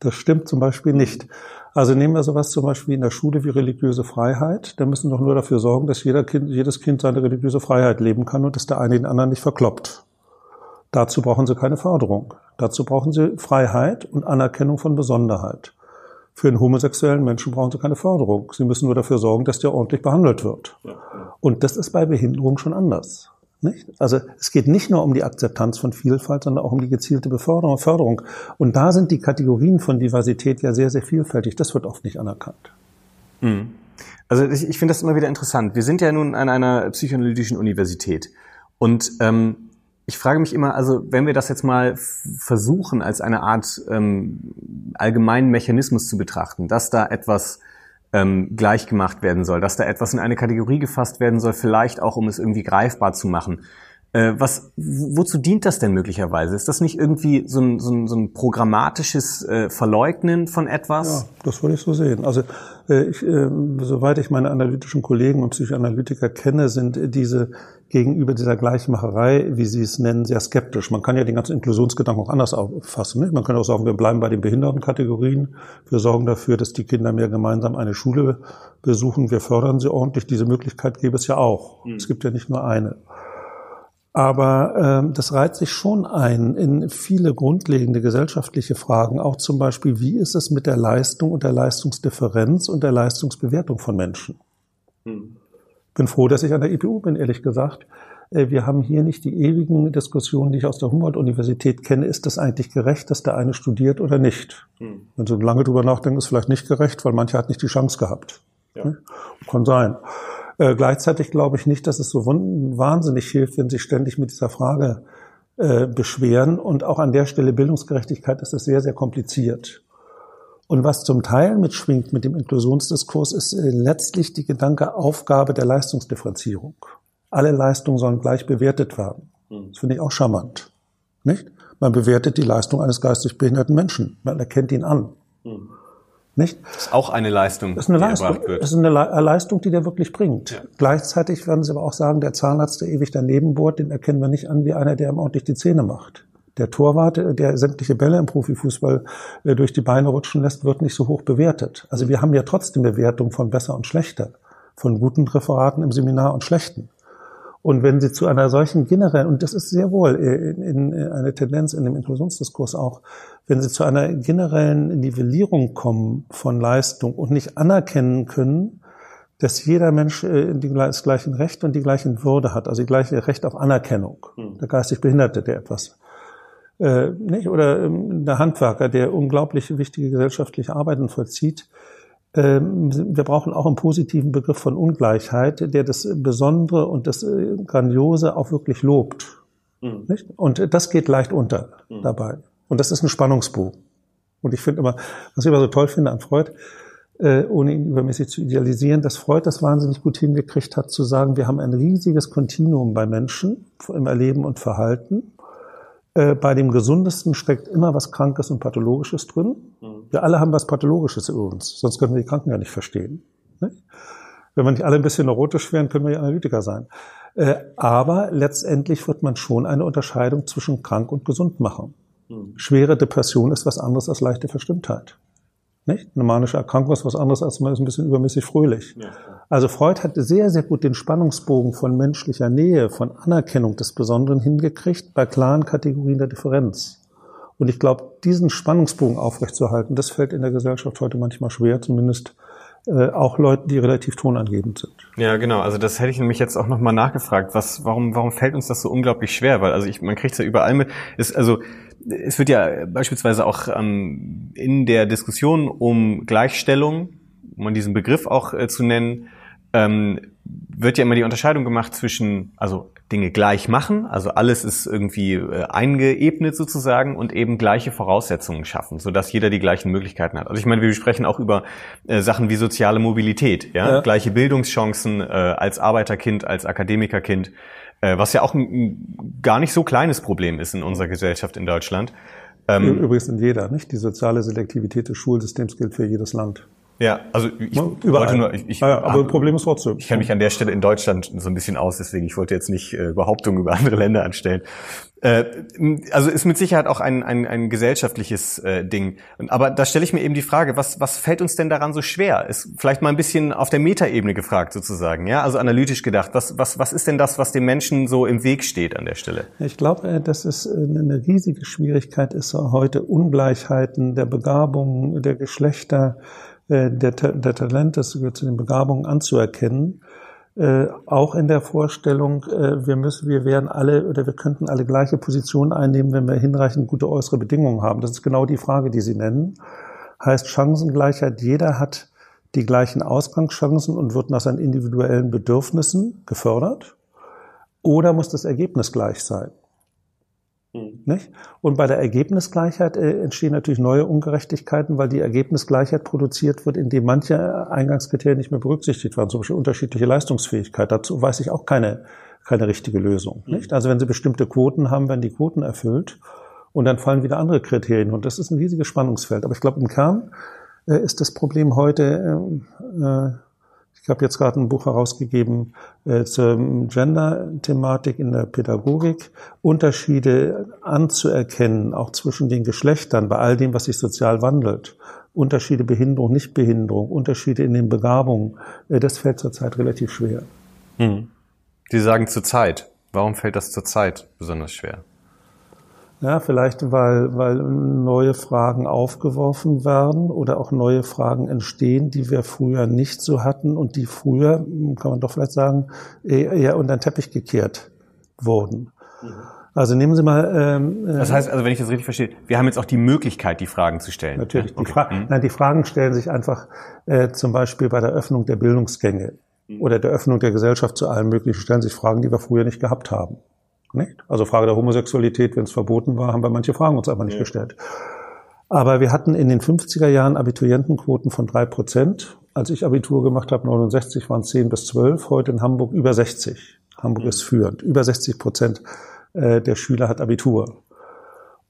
Das stimmt zum Beispiel nicht. Also nehmen wir sowas zum Beispiel in der Schule wie religiöse Freiheit. Da müssen doch nur dafür sorgen, dass jeder kind, jedes Kind seine religiöse Freiheit leben kann und dass der eine den anderen nicht verkloppt. Dazu brauchen sie keine Förderung. Dazu brauchen sie Freiheit und Anerkennung von Besonderheit. Für einen homosexuellen Menschen brauchen sie keine Förderung. Sie müssen nur dafür sorgen, dass der ordentlich behandelt wird. Und das ist bei Behinderung schon anders. Nicht? Also es geht nicht nur um die Akzeptanz von Vielfalt, sondern auch um die gezielte Beförderung Förderung. Und da sind die Kategorien von Diversität ja sehr, sehr vielfältig. Das wird oft nicht anerkannt. Mhm. Also ich, ich finde das immer wieder interessant. Wir sind ja nun an einer psychoanalytischen Universität. Und ähm, ich frage mich immer, also wenn wir das jetzt mal versuchen, als eine Art ähm, allgemeinen Mechanismus zu betrachten, dass da etwas ähm, gleich gemacht werden soll, dass da etwas in eine Kategorie gefasst werden soll, vielleicht auch, um es irgendwie greifbar zu machen. Äh, was, wozu dient das denn möglicherweise? Ist das nicht irgendwie so ein, so ein, so ein programmatisches äh, Verleugnen von etwas? Ja, das würde ich so sehen. Also äh, ich, äh, soweit ich meine analytischen Kollegen und Psychoanalytiker kenne, sind diese gegenüber dieser Gleichmacherei, wie Sie es nennen, sehr skeptisch. Man kann ja den ganzen Inklusionsgedanken auch anders auffassen. Nicht? Man kann auch sagen, wir bleiben bei den Behindertenkategorien. Wir sorgen dafür, dass die Kinder mehr gemeinsam eine Schule besuchen. Wir fördern sie ordentlich. Diese Möglichkeit gäbe es ja auch. Mhm. Es gibt ja nicht nur eine. Aber äh, das reiht sich schon ein in viele grundlegende gesellschaftliche Fragen, auch zum Beispiel, wie ist es mit der Leistung und der Leistungsdifferenz und der Leistungsbewertung von Menschen? Hm. Bin froh, dass ich an der EPU bin, ehrlich gesagt. Äh, wir haben hier nicht die ewigen Diskussionen, die ich aus der Humboldt-Universität kenne. Ist das eigentlich gerecht, dass der eine studiert oder nicht? Hm. Wenn Sie lange drüber nachdenken, ist vielleicht nicht gerecht, weil mancher hat nicht die Chance gehabt. Ja. Hm? Kann sein. Äh, gleichzeitig glaube ich nicht, dass es so wahnsinnig hilft, wenn Sie ständig mit dieser Frage äh, beschweren. Und auch an der Stelle Bildungsgerechtigkeit ist es sehr, sehr kompliziert. Und was zum Teil mitschwingt mit dem Inklusionsdiskurs, ist äh, letztlich die Gedanke Aufgabe der Leistungsdifferenzierung. Alle Leistungen sollen gleich bewertet werden. Hm. Das finde ich auch charmant. Nicht? Man bewertet die Leistung eines geistig behinderten Menschen. Man erkennt ihn an. Mhm. Nicht? Das ist auch eine Leistung, das ist eine die Leistung, erbracht wird. Das ist eine Le Leistung, die der wirklich bringt. Ja. Gleichzeitig werden Sie aber auch sagen, der Zahnarzt, der ewig daneben bohrt, den erkennen wir nicht an wie einer, der ihm ordentlich die Zähne macht. Der Torwart, der sämtliche Bälle im Profifußball äh, durch die Beine rutschen lässt, wird nicht so hoch bewertet. Also wir haben ja trotzdem Bewertung von besser und schlechter, von guten Referaten im Seminar und schlechten. Und wenn Sie zu einer solchen generellen, und das ist sehr wohl in, in, in eine Tendenz in dem Inklusionsdiskurs auch, wenn Sie zu einer generellen Nivellierung kommen von Leistung und nicht anerkennen können, dass jeder Mensch äh, die, das gleiche Recht und die gleiche Würde hat, also die gleiche Recht auf Anerkennung. Hm. Der geistig Behinderte, der etwas äh, nicht? oder ähm, der Handwerker, der unglaublich wichtige gesellschaftliche Arbeiten vollzieht, ähm, wir brauchen auch einen positiven Begriff von Ungleichheit, der das Besondere und das äh, Grandiose auch wirklich lobt. Mhm. Nicht? Und das geht leicht unter mhm. dabei. Und das ist ein Spannungsbogen. Und ich finde immer, was ich immer so toll finde an Freud, äh, ohne ihn übermäßig zu idealisieren, dass Freud das wahnsinnig gut hingekriegt hat, zu sagen, wir haben ein riesiges Kontinuum bei Menschen im Erleben und Verhalten. Äh, bei dem Gesundesten steckt immer was Krankes und Pathologisches drin. Mhm. Wir alle haben was Pathologisches in uns, sonst können wir die Kranken ja nicht verstehen. Ne? Wenn wir nicht alle ein bisschen neurotisch wären, können wir ja Analytiker sein. Äh, aber letztendlich wird man schon eine Unterscheidung zwischen krank und gesund machen. Mhm. Schwere Depression ist was anderes als leichte Verstimmtheit. Nicht? Eine manische Erkrankung ist was anderes, als man ist ein bisschen übermäßig fröhlich. Ja, also Freud hat sehr, sehr gut den Spannungsbogen von menschlicher Nähe, von Anerkennung des Besonderen hingekriegt bei klaren Kategorien der Differenz. Und ich glaube, diesen Spannungsbogen aufrechtzuerhalten, das fällt in der Gesellschaft heute manchmal schwer, zumindest äh, auch Leuten, die relativ tonangebend sind. Ja, genau. Also das hätte ich nämlich jetzt auch nochmal nachgefragt. Was, warum, warum fällt uns das so unglaublich schwer? Weil also ich, man kriegt es ja überall mit. Ist also es wird ja beispielsweise auch ähm, in der Diskussion um Gleichstellung, um diesen Begriff auch äh, zu nennen, ähm, wird ja immer die Unterscheidung gemacht zwischen, also Dinge gleich machen, also alles ist irgendwie äh, eingeebnet sozusagen und eben gleiche Voraussetzungen schaffen, sodass jeder die gleichen Möglichkeiten hat. Also ich meine, wir sprechen auch über äh, Sachen wie soziale Mobilität, ja, ja. gleiche Bildungschancen äh, als Arbeiterkind, als Akademikerkind, was ja auch ein, ein gar nicht so kleines Problem ist in unserer Gesellschaft in Deutschland. Ähm, Übrigens in jeder, nicht? Die soziale Selektivität des Schulsystems gilt für jedes Land. Ja, also ich Überall. wollte nur, ich, ich ja, aber hab, Problem ist trotzdem. Ich kenne mich an der Stelle in Deutschland so ein bisschen aus, deswegen ich wollte jetzt nicht äh, Behauptungen über andere Länder anstellen. Äh, also ist mit Sicherheit auch ein, ein, ein gesellschaftliches äh, Ding. Aber da stelle ich mir eben die Frage, was, was fällt uns denn daran so schwer? Ist vielleicht mal ein bisschen auf der Metaebene gefragt sozusagen, ja, also analytisch gedacht. Was, was, was ist denn das, was dem Menschen so im Weg steht an der Stelle? Ich glaube, äh, dass es äh, eine riesige Schwierigkeit ist, heute Ungleichheiten der Begabung, der Geschlechter, äh, der, der Talent, das gehört zu den Begabungen anzuerkennen. Äh, auch in der Vorstellung, äh, wir müssen, wir werden alle oder wir könnten alle gleiche Positionen einnehmen, wenn wir hinreichend gute äußere Bedingungen haben. Das ist genau die Frage, die Sie nennen. Heißt Chancengleichheit, jeder hat die gleichen Ausgangschancen und wird nach seinen individuellen Bedürfnissen gefördert? Oder muss das Ergebnis gleich sein? Mhm. Und bei der Ergebnisgleichheit äh, entstehen natürlich neue Ungerechtigkeiten, weil die Ergebnisgleichheit produziert wird, indem manche Eingangskriterien nicht mehr berücksichtigt werden, zum Beispiel unterschiedliche Leistungsfähigkeit. Dazu weiß ich auch keine, keine richtige Lösung. Mhm. Also wenn Sie bestimmte Quoten haben, werden die Quoten erfüllt und dann fallen wieder andere Kriterien. Und das ist ein riesiges Spannungsfeld. Aber ich glaube, im Kern äh, ist das Problem heute, äh, äh ich habe jetzt gerade ein Buch herausgegeben äh, zur Gender-Thematik in der Pädagogik, Unterschiede anzuerkennen, auch zwischen den Geschlechtern, bei all dem, was sich sozial wandelt. Unterschiede Behinderung, Nichtbehinderung, Unterschiede in den Begabungen, äh, das fällt zurzeit relativ schwer. Hm. Sie sagen zurzeit. Warum fällt das zurzeit besonders schwer? Ja, vielleicht weil, weil neue Fragen aufgeworfen werden oder auch neue Fragen entstehen, die wir früher nicht so hatten und die früher, kann man doch vielleicht sagen, eher unter den Teppich gekehrt wurden. Mhm. Also nehmen Sie mal. Ähm, äh, das heißt, also wenn ich das richtig verstehe, wir haben jetzt auch die Möglichkeit, die Fragen zu stellen. Natürlich. Okay. die, Fra mhm. nein, die Fragen stellen sich einfach äh, zum Beispiel bei der Öffnung der Bildungsgänge mhm. oder der Öffnung der Gesellschaft zu allen möglichen, stellen sich Fragen, die wir früher nicht gehabt haben. Nicht? Also Frage der Homosexualität, wenn es verboten war, haben wir manche Fragen uns einfach nicht ja. gestellt. Aber wir hatten in den 50er Jahren Abiturientenquoten von drei Prozent. Als ich Abitur gemacht habe, 69 waren es 10 bis 12, heute in Hamburg über 60. Hamburg ist führend. Über 60 Prozent äh, der Schüler hat Abitur.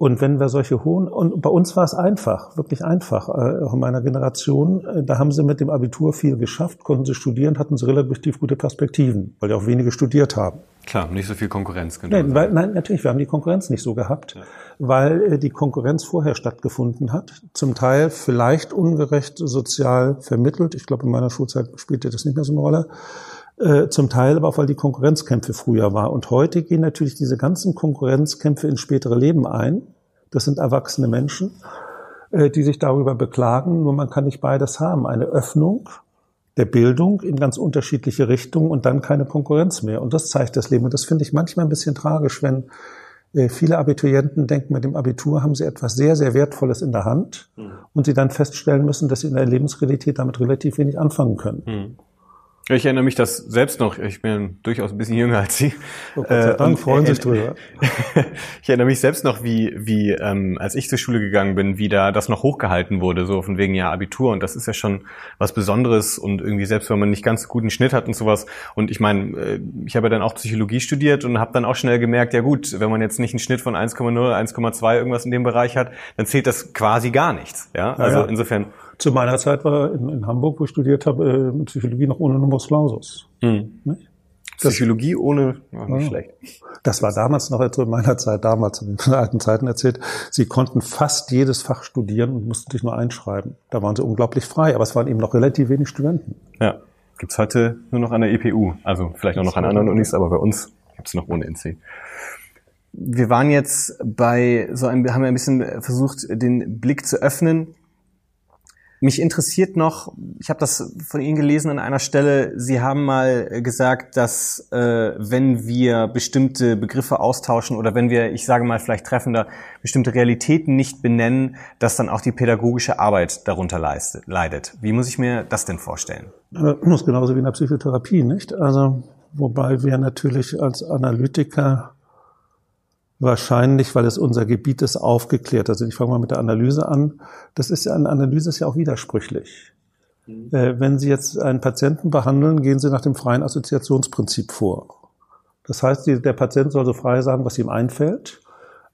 Und wenn wir solche hohen, und bei uns war es einfach, wirklich einfach, äh, auch in meiner Generation, äh, da haben sie mit dem Abitur viel geschafft, konnten sie studieren, hatten sie relativ gute Perspektiven, weil ja auch wenige studiert haben. Klar, nicht so viel Konkurrenz. Nein, weil, nein, natürlich, wir haben die Konkurrenz nicht so gehabt, ja. weil die Konkurrenz vorher stattgefunden hat, zum Teil vielleicht ungerecht sozial vermittelt. Ich glaube, in meiner Schulzeit spielte das nicht mehr so eine Rolle. Äh, zum Teil aber auch, weil die Konkurrenzkämpfe früher war. Und heute gehen natürlich diese ganzen Konkurrenzkämpfe ins spätere Leben ein. Das sind erwachsene Menschen, äh, die sich darüber beklagen. Nur man kann nicht beides haben. Eine Öffnung der Bildung in ganz unterschiedliche Richtungen und dann keine Konkurrenz mehr. Und das zeigt das Leben. Und das finde ich manchmal ein bisschen tragisch, wenn äh, viele Abiturienten denken, mit dem Abitur haben sie etwas sehr, sehr Wertvolles in der Hand mhm. und sie dann feststellen müssen, dass sie in der Lebensrealität damit relativ wenig anfangen können. Mhm. Ich erinnere mich das selbst noch, ich bin durchaus ein bisschen jünger als Sie. Oh Gott Dank, äh, freuen sich drüber. ich erinnere mich selbst noch, wie, wie ähm, als ich zur Schule gegangen bin, wie da das noch hochgehalten wurde, so von wegen ja Abitur. Und das ist ja schon was Besonderes und irgendwie selbst, wenn man nicht ganz guten Schnitt hat und sowas. Und ich meine, äh, ich habe ja dann auch Psychologie studiert und habe dann auch schnell gemerkt, ja gut, wenn man jetzt nicht einen Schnitt von 1,0, 1,2 irgendwas in dem Bereich hat, dann zählt das quasi gar nichts. Ja, also ja, ja. insofern zu meiner Zeit war in, in Hamburg, wo ich studiert habe, äh, Psychologie noch ohne Numerus Clausus. Hm. Psychologie ohne, oh, nicht ja. schlecht. Das war damals noch, also in meiner Zeit, damals in den alten Zeiten erzählt, sie konnten fast jedes Fach studieren und mussten sich nur einschreiben. Da waren sie unglaublich frei, aber es waren eben noch relativ wenig Studenten. Ja, gibt's heute nur noch an der EPU, also vielleicht auch noch an anderen Unis, aber bei uns gibt's noch ohne NC. Wir waren jetzt bei so einem, haben wir ein bisschen versucht, den Blick zu öffnen mich interessiert noch, ich habe das von Ihnen gelesen an einer Stelle, Sie haben mal gesagt, dass äh, wenn wir bestimmte Begriffe austauschen oder wenn wir, ich sage mal vielleicht treffender, bestimmte Realitäten nicht benennen, dass dann auch die pädagogische Arbeit darunter leidet. Wie muss ich mir das denn vorstellen? Das muss genauso wie in der Psychotherapie, nicht? Also wobei wir natürlich als Analytiker Wahrscheinlich, weil es unser Gebiet ist, aufgeklärt. Also ich fange mal mit der Analyse an. Das ist ja, eine Analyse ist ja auch widersprüchlich. Mhm. Äh, wenn Sie jetzt einen Patienten behandeln, gehen Sie nach dem freien Assoziationsprinzip vor. Das heißt, der Patient soll so frei sagen, was ihm einfällt.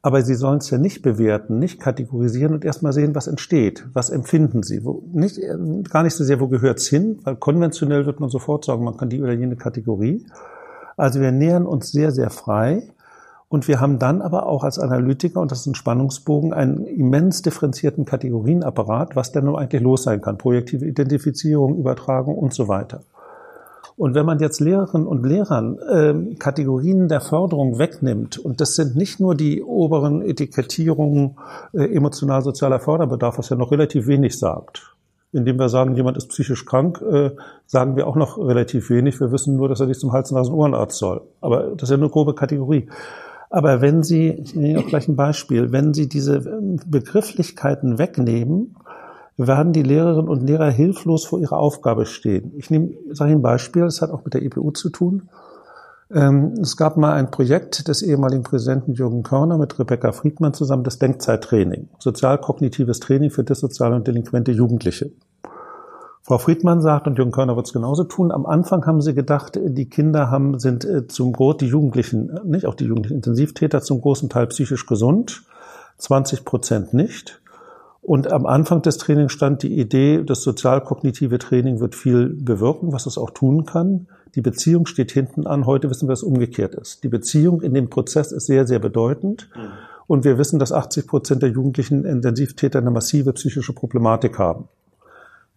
Aber Sie sollen es ja nicht bewerten, nicht kategorisieren und erstmal sehen, was entsteht. Was empfinden Sie? Wo, nicht, äh, gar nicht so sehr, wo gehört's hin? Weil konventionell wird man sofort sagen, man kann die oder jene Kategorie. Also wir nähern uns sehr, sehr frei und wir haben dann aber auch als Analytiker, und das ist ein Spannungsbogen, einen immens differenzierten Kategorienapparat, was denn nun eigentlich los sein kann. Projektive Identifizierung, Übertragung und so weiter. Und wenn man jetzt Lehrerinnen und Lehrern äh, Kategorien der Förderung wegnimmt, und das sind nicht nur die oberen Etikettierungen äh, emotional-sozialer Förderbedarf, was ja noch relativ wenig sagt. Indem wir sagen, jemand ist psychisch krank, äh, sagen wir auch noch relativ wenig. Wir wissen nur, dass er nicht zum Hals-, Nasen-, Ohrenarzt soll. Aber das ist ja eine grobe Kategorie. Aber wenn Sie, ich nenne auch gleich ein Beispiel, wenn Sie diese ähm, Begrifflichkeiten wegnehmen, werden die Lehrerinnen und Lehrer hilflos vor ihrer Aufgabe stehen. Ich nehme, sage Ihnen ein Beispiel, das hat auch mit der EPU zu tun. Ähm, es gab mal ein Projekt des ehemaligen Präsidenten Jürgen Körner mit Rebecca Friedmann zusammen, das Denkzeittraining, sozialkognitives Training für dissoziale und delinquente Jugendliche. Frau Friedmann sagt, und Jürgen Körner wird es genauso tun, am Anfang haben sie gedacht, die Kinder haben, sind äh, zum Groß, die Jugendlichen, äh, nicht auch die jugendlichen Intensivtäter, zum großen Teil psychisch gesund, 20 Prozent nicht. Und am Anfang des Trainings stand die Idee, das sozialkognitive Training wird viel bewirken, was es auch tun kann. Die Beziehung steht hinten an. Heute wissen wir, dass es umgekehrt ist. Die Beziehung in dem Prozess ist sehr, sehr bedeutend. Mhm. Und wir wissen, dass 80 Prozent der jugendlichen Intensivtäter eine massive psychische Problematik haben.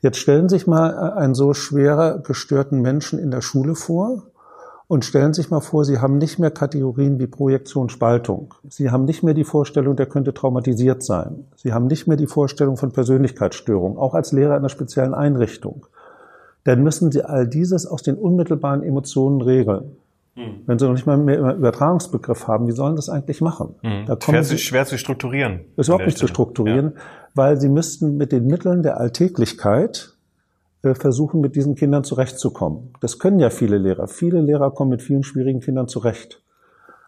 Jetzt stellen Sie sich mal einen so schwerer gestörten Menschen in der Schule vor Und stellen Sie sich mal vor, Sie haben nicht mehr Kategorien wie Projektion, Spaltung. Sie haben nicht mehr die Vorstellung, der könnte traumatisiert sein. Sie haben nicht mehr die Vorstellung von Persönlichkeitsstörung, auch als Lehrer in einer speziellen Einrichtung. Dann müssen Sie all dieses aus den unmittelbaren Emotionen regeln. Mhm. Wenn Sie noch nicht mal mehr Übertragungsbegriff haben, wie sollen das eigentlich machen? Mhm. Da kommen schwer, Sie, schwer zu strukturieren. Ist überhaupt nicht Stelle. zu strukturieren, ja. weil Sie müssten mit den Mitteln der Alltäglichkeit äh, versuchen, mit diesen Kindern zurechtzukommen. Das können ja viele Lehrer. Viele Lehrer kommen mit vielen schwierigen Kindern zurecht.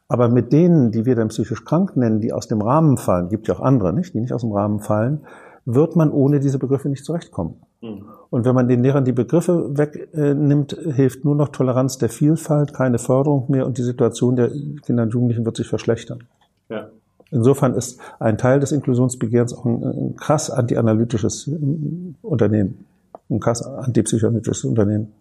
Aber mit denen, die wir dann psychisch krank nennen, die aus dem Rahmen fallen, gibt ja auch andere, nicht, die nicht aus dem Rahmen fallen, wird man ohne diese Begriffe nicht zurechtkommen. Mhm. Und wenn man den Lehrern die Begriffe wegnimmt, hilft nur noch Toleranz der Vielfalt, keine Förderung mehr und die Situation der Kinder und Jugendlichen wird sich verschlechtern. Ja. Insofern ist ein Teil des Inklusionsbegehrens auch ein, ein krass antianalytisches Unternehmen ein krass antipsychotisches Unternehmen.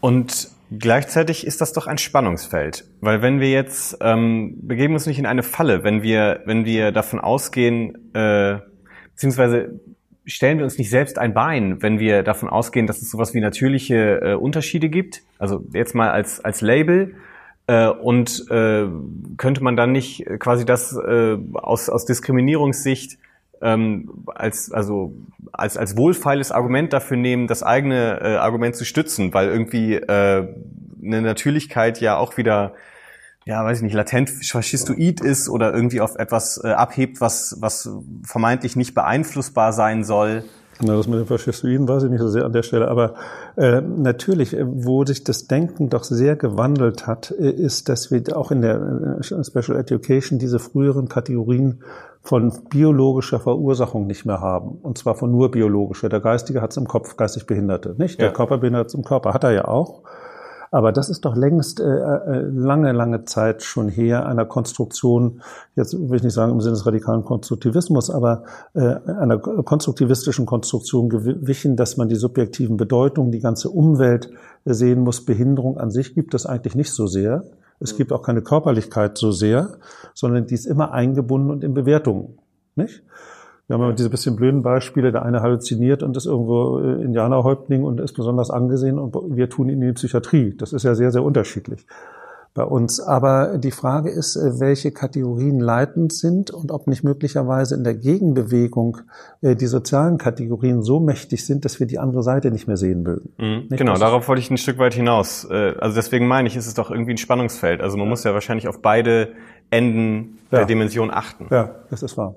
Und gleichzeitig ist das doch ein Spannungsfeld, weil wenn wir jetzt ähm, begeben uns nicht in eine Falle, wenn wir wenn wir davon ausgehen, äh, beziehungsweise stellen wir uns nicht selbst ein Bein, wenn wir davon ausgehen, dass es sowas wie natürliche äh, Unterschiede gibt. Also jetzt mal als als Label. Äh, und äh, könnte man dann nicht quasi das äh, aus, aus Diskriminierungssicht ähm, als, also als, als wohlfeiles Argument dafür nehmen, das eigene äh, Argument zu stützen, weil irgendwie äh, eine Natürlichkeit ja auch wieder, ja, weiß ich nicht, latent faschistoid ist oder irgendwie auf etwas äh, abhebt, was, was vermeintlich nicht beeinflussbar sein soll. Na, das mit den Faschistoiden weiß ich nicht so sehr an der Stelle, aber äh, natürlich, äh, wo sich das Denken doch sehr gewandelt hat, äh, ist, dass wir auch in der äh, Special Education diese früheren Kategorien von biologischer Verursachung nicht mehr haben. Und zwar von nur biologischer. Der Geistige hat es im Kopf, geistig Behinderte. Nicht? Der ja. Körperbehinderte hat es im Körper, hat er ja auch. Aber das ist doch längst äh, äh, lange, lange Zeit schon her einer Konstruktion, jetzt will ich nicht sagen im Sinne des radikalen Konstruktivismus, aber äh, einer konstruktivistischen Konstruktion gewichen, dass man die subjektiven Bedeutungen, die ganze Umwelt sehen muss. Behinderung an sich gibt es eigentlich nicht so sehr. Es gibt auch keine Körperlichkeit so sehr, sondern die ist immer eingebunden und in Bewertungen. Nicht? Wir haben ja diese bisschen blöden Beispiele, der eine halluziniert und ist irgendwo äh, Indianerhäuptling und ist besonders angesehen und wir tun ihn in die Psychiatrie. Das ist ja sehr, sehr unterschiedlich bei uns. Aber die Frage ist, äh, welche Kategorien leitend sind und ob nicht möglicherweise in der Gegenbewegung äh, die sozialen Kategorien so mächtig sind, dass wir die andere Seite nicht mehr sehen würden. Mhm. Genau, darauf wollte ich ein Stück weit hinaus. Also deswegen meine ich, ist es doch irgendwie ein Spannungsfeld. Also man muss ja wahrscheinlich auf beide Enden der ja. Dimension achten. Ja, das ist wahr.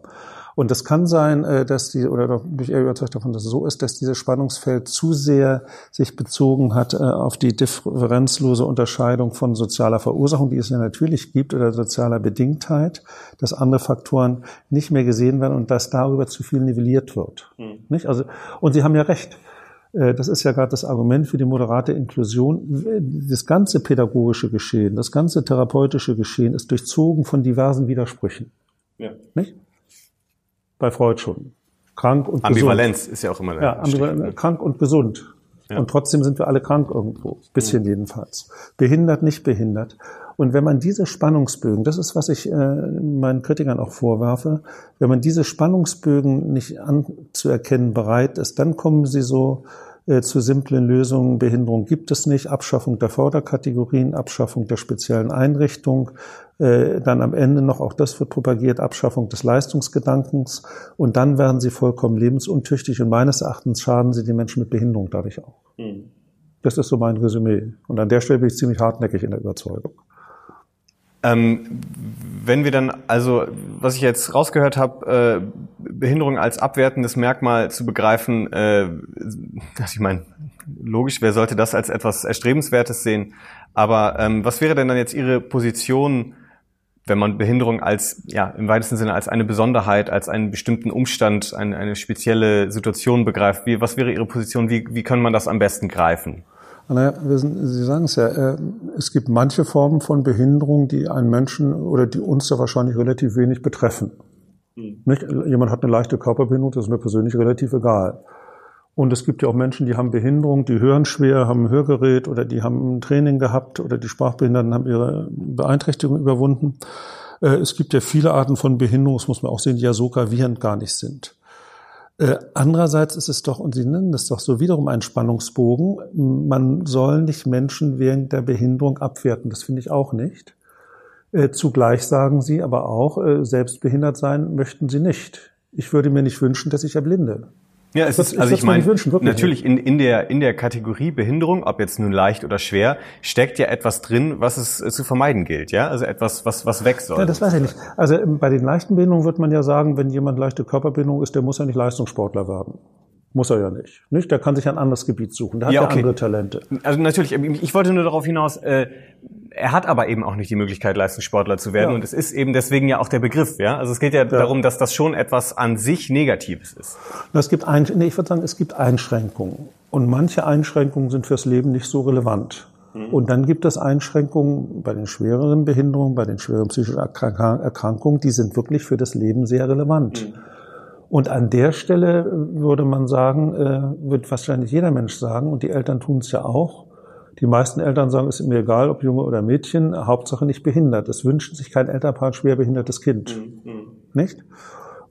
Und es kann sein, äh, dass die, oder doch bin ich eher überzeugt davon, dass es so ist, dass dieses Spannungsfeld zu sehr sich bezogen hat äh, auf die differenzlose Unterscheidung von sozialer Verursachung, die es ja natürlich gibt, oder sozialer Bedingtheit, dass andere Faktoren nicht mehr gesehen werden und dass darüber zu viel nivelliert wird. Mhm. Nicht? Also, und Sie haben ja recht. Äh, das ist ja gerade das Argument für die moderate Inklusion. Das ganze pädagogische Geschehen, das ganze therapeutische Geschehen ist durchzogen von diversen Widersprüchen. Ja. Nicht? Bei Freud schon. Krank und Ambivalenz gesund. ist ja auch immer ja, Ambivalenz, krank und gesund. Ja. Und trotzdem sind wir alle krank irgendwo. Bisschen mhm. jedenfalls. Behindert, nicht behindert. Und wenn man diese Spannungsbögen, das ist, was ich äh, meinen Kritikern auch vorwerfe, wenn man diese Spannungsbögen nicht anzuerkennen bereit ist, dann kommen sie so zu simplen Lösungen. Behinderung gibt es nicht, Abschaffung der Förderkategorien, Abschaffung der speziellen Einrichtung, äh, dann am Ende noch, auch das wird propagiert, Abschaffung des Leistungsgedankens und dann werden sie vollkommen lebensuntüchtig und meines Erachtens schaden sie den Menschen mit Behinderung dadurch auch. Mhm. Das ist so mein Resümee. Und an der Stelle bin ich ziemlich hartnäckig in der Überzeugung. Ähm, wenn wir dann, also was ich jetzt rausgehört habe, äh, Behinderung als abwertendes Merkmal zu begreifen, äh, ich meine, logisch, wer sollte das als etwas Erstrebenswertes sehen? Aber ähm, was wäre denn dann jetzt Ihre Position, wenn man Behinderung als, ja, im weitesten Sinne als eine Besonderheit, als einen bestimmten Umstand, eine, eine spezielle Situation begreift? Wie, was wäre Ihre Position? Wie, wie kann man das am besten greifen? Naja, Sie sagen es ja, äh, es gibt manche Formen von Behinderung, die einen Menschen oder die uns da wahrscheinlich relativ wenig betreffen. Mhm. Nicht? Jemand hat eine leichte Körperbehinderung, das ist mir persönlich relativ egal. Und es gibt ja auch Menschen, die haben Behinderung, die hören schwer, haben ein Hörgerät oder die haben ein Training gehabt oder die Sprachbehinderten haben ihre Beeinträchtigung überwunden. Äh, es gibt ja viele Arten von Behinderung, das muss man auch sehen, die ja so gravierend gar nicht sind. Äh, andererseits ist es doch, und Sie nennen das doch so wiederum ein Spannungsbogen, man soll nicht Menschen während der Behinderung abwerten. Das finde ich auch nicht. Äh, zugleich sagen Sie aber auch, äh, selbst behindert sein möchten Sie nicht. Ich würde mir nicht wünschen, dass ich erblinde. Ja, es ist, also ich meine, natürlich in, in, der, in der Kategorie Behinderung, ob jetzt nun leicht oder schwer, steckt ja etwas drin, was es äh, zu vermeiden gilt, ja? Also etwas, was, was weg soll. Ja, das weiß ich nicht. Also ähm, bei den leichten Behinderungen wird man ja sagen, wenn jemand leichte Körperbehinderung ist, der muss ja nicht Leistungssportler werden. Muss er ja nicht. Nicht? Der kann sich ein anderes Gebiet suchen. Der hat ja, okay. andere Talente. Also natürlich, ich wollte nur darauf hinaus, äh, er hat aber eben auch nicht die Möglichkeit, Leistungssportler zu werden. Ja. Und es ist eben deswegen ja auch der Begriff, ja. Also es geht ja, ja. darum, dass das schon etwas an sich Negatives ist. Es gibt ein, nee, ich würde sagen, es gibt Einschränkungen. Und manche Einschränkungen sind fürs Leben nicht so relevant. Mhm. Und dann gibt es Einschränkungen bei den schwereren Behinderungen, bei den schweren psychischen Erkrankungen, die sind wirklich für das Leben sehr relevant. Mhm. Und an der Stelle würde man sagen, äh, wird wahrscheinlich jeder Mensch sagen, und die Eltern tun es ja auch, die meisten Eltern sagen, es ist mir egal, ob Junge oder Mädchen, Hauptsache nicht behindert. Es wünschen sich kein Elternpaar ein schwer behindertes Kind. Mhm. Nicht?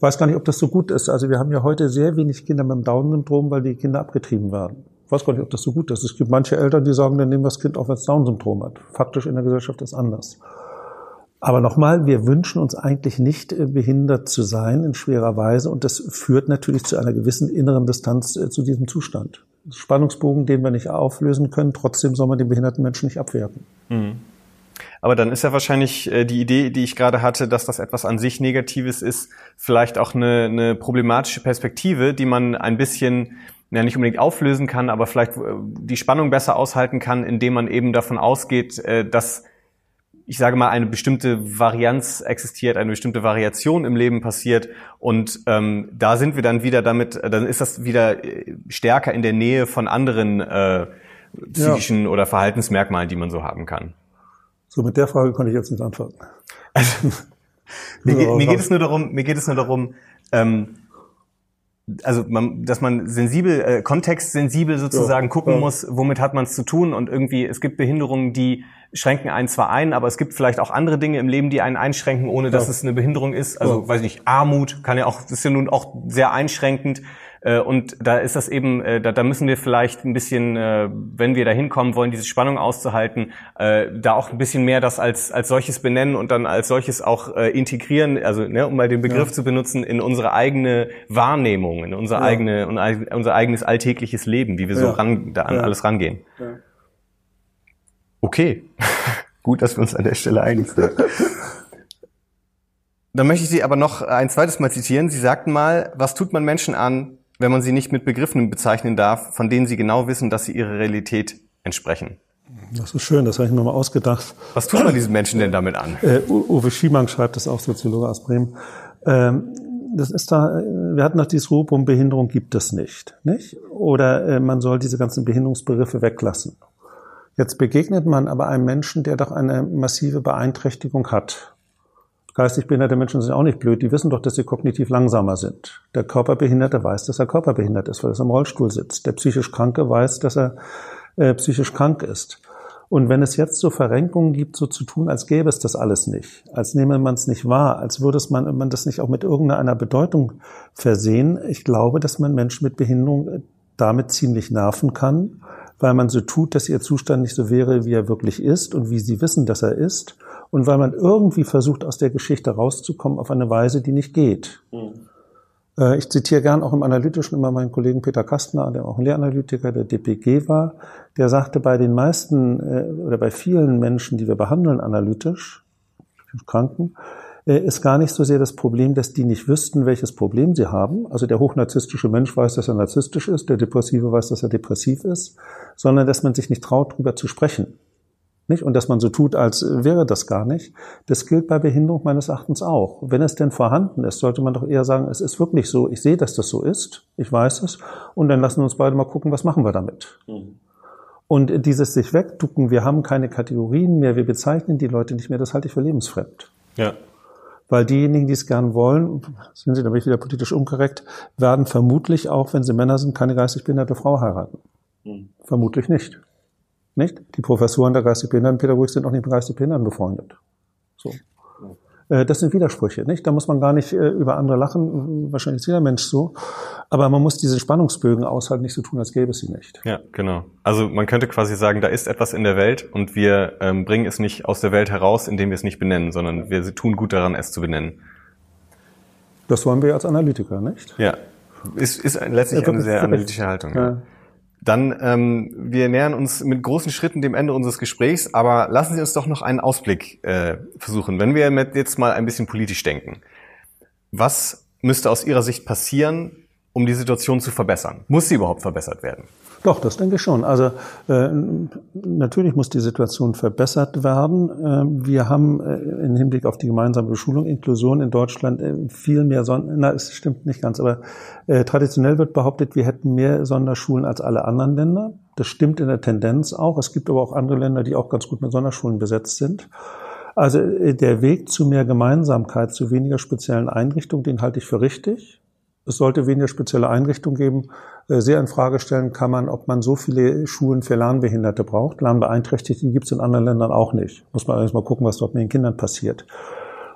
Weiß gar nicht, ob das so gut ist. Also wir haben ja heute sehr wenig Kinder mit dem Down-Syndrom, weil die Kinder abgetrieben werden. Weiß gar nicht, ob das so gut ist. Es gibt manche Eltern, die sagen, dann nehmen wir das Kind auch, wenn es Down-Syndrom hat. Faktisch in der Gesellschaft ist anders. Aber nochmal, wir wünschen uns eigentlich nicht äh, behindert zu sein in schwerer Weise und das führt natürlich zu einer gewissen inneren Distanz äh, zu diesem Zustand. Spannungsbogen, den wir nicht auflösen können, trotzdem soll man den behinderten Menschen nicht abwerten. Mhm. Aber dann ist ja wahrscheinlich äh, die Idee, die ich gerade hatte, dass das etwas an sich Negatives ist, vielleicht auch eine, eine problematische Perspektive, die man ein bisschen ja nicht unbedingt auflösen kann, aber vielleicht die Spannung besser aushalten kann, indem man eben davon ausgeht, dass ich sage mal, eine bestimmte Varianz existiert, eine bestimmte Variation im Leben passiert. Und ähm, da sind wir dann wieder damit, dann ist das wieder äh, stärker in der Nähe von anderen äh, psychischen ja. oder Verhaltensmerkmalen, die man so haben kann. So, mit der Frage konnte ich jetzt nicht antworten. Also, mir, mir, geht es nur darum, mir geht es nur darum, ähm, also man, dass man sensibel, äh, kontextsensibel sozusagen ja, gucken ja. muss, womit hat man es zu tun und irgendwie, es gibt Behinderungen, die schränken einen zwar ein, aber es gibt vielleicht auch andere Dinge im Leben, die einen einschränken, ohne dass ja. es eine Behinderung ist. Also, weiß ich nicht, Armut kann ja auch, ist ja nun auch sehr einschränkend. Äh, und da ist das eben, äh, da, da müssen wir vielleicht ein bisschen, äh, wenn wir da hinkommen wollen, diese Spannung auszuhalten, da auch ein bisschen mehr das als, als solches benennen und dann als solches auch integrieren, also ne, um mal den Begriff ja. zu benutzen, in unsere eigene Wahrnehmung, in unser, ja. eigene, unser eigenes alltägliches Leben, wie wir so ran, da an alles rangehen. Okay, gut, dass wir uns an der Stelle einig sind. Dann möchte ich Sie aber noch ein zweites Mal zitieren. Sie sagten mal, was tut man Menschen an, wenn man sie nicht mit Begriffen bezeichnen darf, von denen sie genau wissen, dass sie ihrer Realität entsprechen? Das ist schön, das habe ich mir mal ausgedacht. Was tut man diesen Menschen denn damit an? Äh, Uwe Schiemang schreibt das auch, Soziologe aus Bremen. Ähm, das ist da, wir hatten noch dieses Rubrum, Behinderung gibt es nicht, nicht? Oder äh, man soll diese ganzen Behinderungsbegriffe weglassen. Jetzt begegnet man aber einem Menschen, der doch eine massive Beeinträchtigung hat. Geistig behinderte Menschen sind auch nicht blöd, die wissen doch, dass sie kognitiv langsamer sind. Der Körperbehinderte weiß, dass er körperbehindert ist, weil er im Rollstuhl sitzt. Der psychisch Kranke weiß, dass er äh, psychisch krank ist. Und wenn es jetzt so Verrenkungen gibt, so zu tun, als gäbe es das alles nicht, als nehme man es nicht wahr, als würde man, man das nicht auch mit irgendeiner Bedeutung versehen, ich glaube, dass man Menschen mit Behinderung damit ziemlich nerven kann weil man so tut, dass ihr Zustand nicht so wäre, wie er wirklich ist und wie sie wissen, dass er ist, und weil man irgendwie versucht, aus der Geschichte rauszukommen auf eine Weise, die nicht geht. Mhm. Ich zitiere gern auch im Analytischen immer meinen Kollegen Peter Kastner, der auch ein Lehranalytiker der DPG war, der sagte, bei den meisten äh, oder bei vielen Menschen, die wir behandeln analytisch, Kranken, äh, ist gar nicht so sehr das Problem, dass die nicht wüssten, welches Problem sie haben. Also der hochnarzisstische Mensch weiß, dass er narzisstisch ist, der Depressive weiß, dass er depressiv ist, sondern dass man sich nicht traut, darüber zu sprechen. Nicht? Und dass man so tut, als wäre das gar nicht. Das gilt bei Behinderung meines Erachtens auch. Wenn es denn vorhanden ist, sollte man doch eher sagen, es ist wirklich so, ich sehe, dass das so ist, ich weiß es, und dann lassen wir uns beide mal gucken, was machen wir damit. Mhm. Und dieses sich wegducken, wir haben keine Kategorien mehr, wir bezeichnen die Leute nicht mehr, das halte ich für lebensfremd. Ja. Weil diejenigen, die es gern wollen, sind sie nämlich wieder politisch unkorrekt, werden vermutlich auch, wenn sie Männer sind, keine geistig behinderte Frau heiraten. Mhm. Vermutlich nicht. Nicht? Die Professoren der geistig behinderten Pädagogik sind auch nicht mit geistig behinderten befreundet. So. Äh, das sind Widersprüche, nicht? Da muss man gar nicht äh, über andere lachen. Wahrscheinlich ist jeder Mensch so. Aber man muss diese Spannungsbögen aushalten, nicht so tun, als gäbe es sie nicht. Ja, genau. Also man könnte quasi sagen, da ist etwas in der Welt und wir ähm, bringen es nicht aus der Welt heraus, indem wir es nicht benennen, sondern wir tun gut daran, es zu benennen. Das wollen wir als Analytiker, nicht? Ja. Ist, ist letztlich eine sehr analytische Haltung. Ja. Dann, ähm, wir nähern uns mit großen Schritten dem Ende unseres Gesprächs, aber lassen Sie uns doch noch einen Ausblick äh, versuchen. Wenn wir jetzt mal ein bisschen politisch denken. Was müsste aus Ihrer Sicht passieren, um die Situation zu verbessern? Muss sie überhaupt verbessert werden? Doch, das denke ich schon. Also äh, natürlich muss die Situation verbessert werden. Äh, wir haben äh, im Hinblick auf die gemeinsame Beschulung, Inklusion in Deutschland viel mehr Sonder... Na, es stimmt nicht ganz, aber traditionell wird behauptet, wir hätten mehr Sonderschulen als alle anderen Länder. Das stimmt in der Tendenz auch. Es gibt aber auch andere Länder, die auch ganz gut mit Sonderschulen besetzt sind. Also der Weg zu mehr Gemeinsamkeit, zu weniger speziellen Einrichtungen, den halte ich für richtig es sollte weniger spezielle Einrichtungen geben. Äh, sehr in Frage stellen kann man, ob man so viele Schulen für Lernbehinderte braucht. Lernbeeinträchtigte gibt es in anderen Ländern auch nicht. Muss man erst mal gucken, was dort mit den Kindern passiert.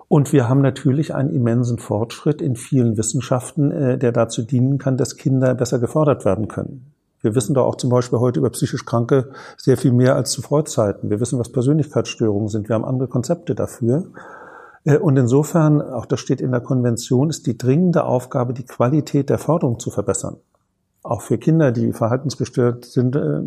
Und wir haben natürlich einen immensen Fortschritt in vielen Wissenschaften, äh, der dazu dienen kann, dass Kinder besser gefördert werden können. Wir wissen doch auch zum Beispiel heute über psychisch Kranke sehr viel mehr als zu Freudzeiten. Wir wissen, was Persönlichkeitsstörungen sind. Wir haben andere Konzepte dafür. Äh, und insofern, auch das steht in der Konvention, ist die dringende Aufgabe, die Qualität der Förderung zu verbessern. Auch für Kinder, die verhaltensgestört sind, äh,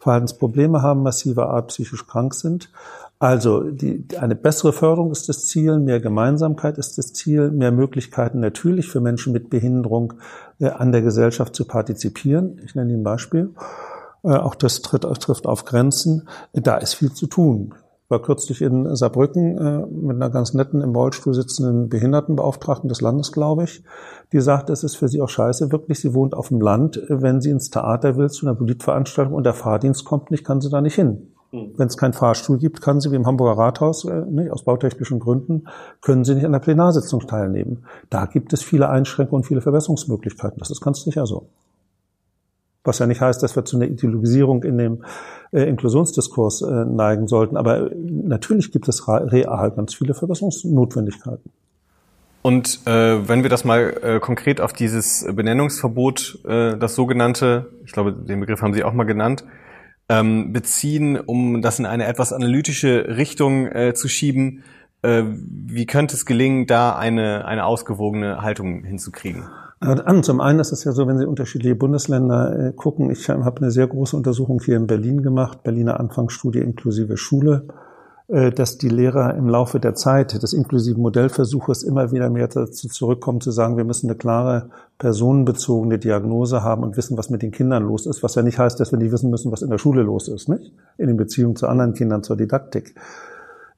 Verhaltensprobleme haben, massiver Art psychisch krank sind. Also die, eine bessere Förderung ist das Ziel, mehr Gemeinsamkeit ist das Ziel, mehr Möglichkeiten natürlich für Menschen mit Behinderung äh, an der Gesellschaft zu partizipieren. Ich nenne Ihnen ein Beispiel. Auch das tritt, trifft auf Grenzen. Da ist viel zu tun war kürzlich in Saarbrücken äh, mit einer ganz netten im Rollstuhl sitzenden Behindertenbeauftragten des Landes, glaube ich. Die sagt, es ist für sie auch scheiße, wirklich. Sie wohnt auf dem Land. Wenn sie ins Theater will, zu einer Politveranstaltung und der Fahrdienst kommt nicht, kann sie da nicht hin. Mhm. Wenn es keinen Fahrstuhl gibt, kann sie wie im Hamburger Rathaus, äh, nicht, aus bautechnischen Gründen, können sie nicht an der Plenarsitzung teilnehmen. Da gibt es viele Einschränkungen und viele Verbesserungsmöglichkeiten. Das ist ganz sicher so. Was ja nicht heißt, dass wir zu einer Ideologisierung in dem äh, Inklusionsdiskurs äh, neigen sollten. Aber natürlich gibt es real ganz viele Verbesserungsnotwendigkeiten. Und äh, wenn wir das mal äh, konkret auf dieses Benennungsverbot, äh, das sogenannte, ich glaube, den Begriff haben Sie auch mal genannt, ähm, beziehen, um das in eine etwas analytische Richtung äh, zu schieben, äh, wie könnte es gelingen, da eine, eine ausgewogene Haltung hinzukriegen? An. Zum einen ist es ja so, wenn Sie unterschiedliche Bundesländer äh, gucken, ich habe eine sehr große Untersuchung hier in Berlin gemacht, Berliner Anfangsstudie inklusive Schule, äh, dass die Lehrer im Laufe der Zeit des inklusiven Modellversuches immer wieder mehr dazu zurückkommen, zu sagen, wir müssen eine klare personenbezogene Diagnose haben und wissen, was mit den Kindern los ist, was ja nicht heißt, dass wir nicht wissen müssen, was in der Schule los ist, nicht? In den Beziehungen zu anderen Kindern, zur Didaktik.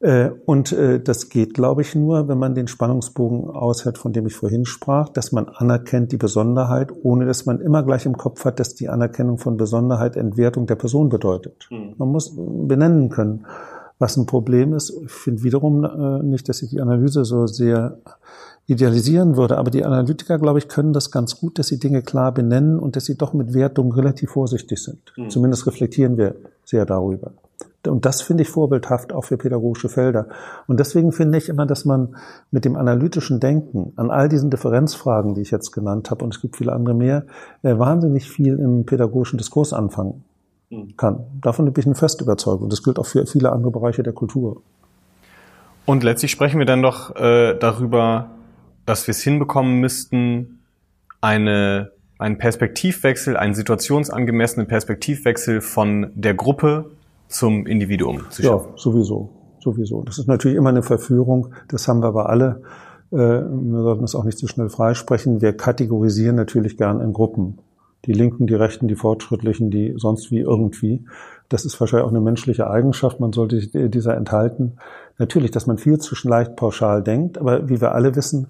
Äh, und äh, das geht, glaube ich, nur, wenn man den Spannungsbogen aushält, von dem ich vorhin sprach, dass man anerkennt die Besonderheit, ohne dass man immer gleich im Kopf hat, dass die Anerkennung von Besonderheit Entwertung der Person bedeutet. Mhm. Man muss benennen können, was ein Problem ist. Ich finde wiederum äh, nicht, dass ich die Analyse so sehr idealisieren würde, aber die Analytiker, glaube ich, können das ganz gut, dass sie Dinge klar benennen und dass sie doch mit Wertungen relativ vorsichtig sind. Mhm. Zumindest reflektieren wir sehr darüber. Und das finde ich vorbildhaft auch für pädagogische Felder. Und deswegen finde ich immer, dass man mit dem analytischen Denken an all diesen Differenzfragen, die ich jetzt genannt habe, und es gibt viele andere mehr, äh, wahnsinnig viel im pädagogischen Diskurs anfangen hm. kann. Davon bin ich eine feste Überzeugung. Das gilt auch für viele andere Bereiche der Kultur. Und letztlich sprechen wir dann doch äh, darüber, dass wir es hinbekommen müssten, eine, einen Perspektivwechsel, einen situationsangemessenen Perspektivwechsel von der Gruppe zum Individuum zu schaffen. Ja, sowieso, sowieso. Das ist natürlich immer eine Verführung, das haben wir aber alle. Äh, wir sollten es auch nicht zu so schnell freisprechen. Wir kategorisieren natürlich gern in Gruppen. Die Linken, die Rechten, die Fortschrittlichen, die sonst wie irgendwie. Das ist wahrscheinlich auch eine menschliche Eigenschaft. Man sollte sich dieser enthalten. Natürlich, dass man viel zu leicht pauschal denkt, aber wie wir alle wissen,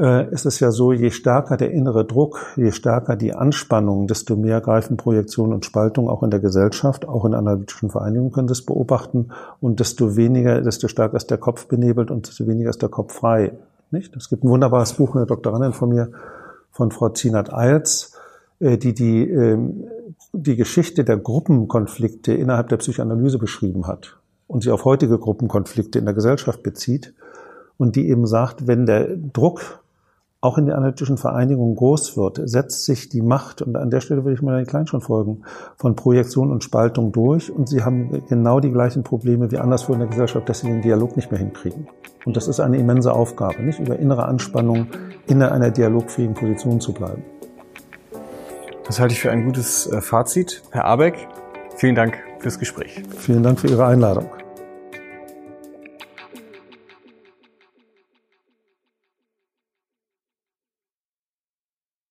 ist es ja so, je stärker der innere Druck, je stärker die Anspannung, desto mehr greifen Projektion und Spaltung auch in der Gesellschaft, auch in analytischen Vereinigungen können das beobachten und desto weniger, desto stärker ist der Kopf benebelt und desto weniger ist der Kopf frei. Nicht? Es gibt ein wunderbares Buch eine Doktorandin von mir, von Frau Zinat Eils, äh, die die, ähm, die Geschichte der Gruppenkonflikte innerhalb der Psychoanalyse beschrieben hat und sie auf heutige Gruppenkonflikte in der Gesellschaft bezieht und die eben sagt, wenn der Druck auch in den analytischen Vereinigungen groß wird, setzt sich die Macht, und an der Stelle will ich mal Klein schon folgen, von Projektion und Spaltung durch und sie haben genau die gleichen Probleme wie anderswo in der Gesellschaft, dass sie den Dialog nicht mehr hinkriegen. Und das ist eine immense Aufgabe, nicht über innere Anspannung in einer dialogfähigen Position zu bleiben. Das halte ich für ein gutes äh, Fazit. Herr Abeck, vielen Dank fürs Gespräch. Vielen Dank für Ihre Einladung.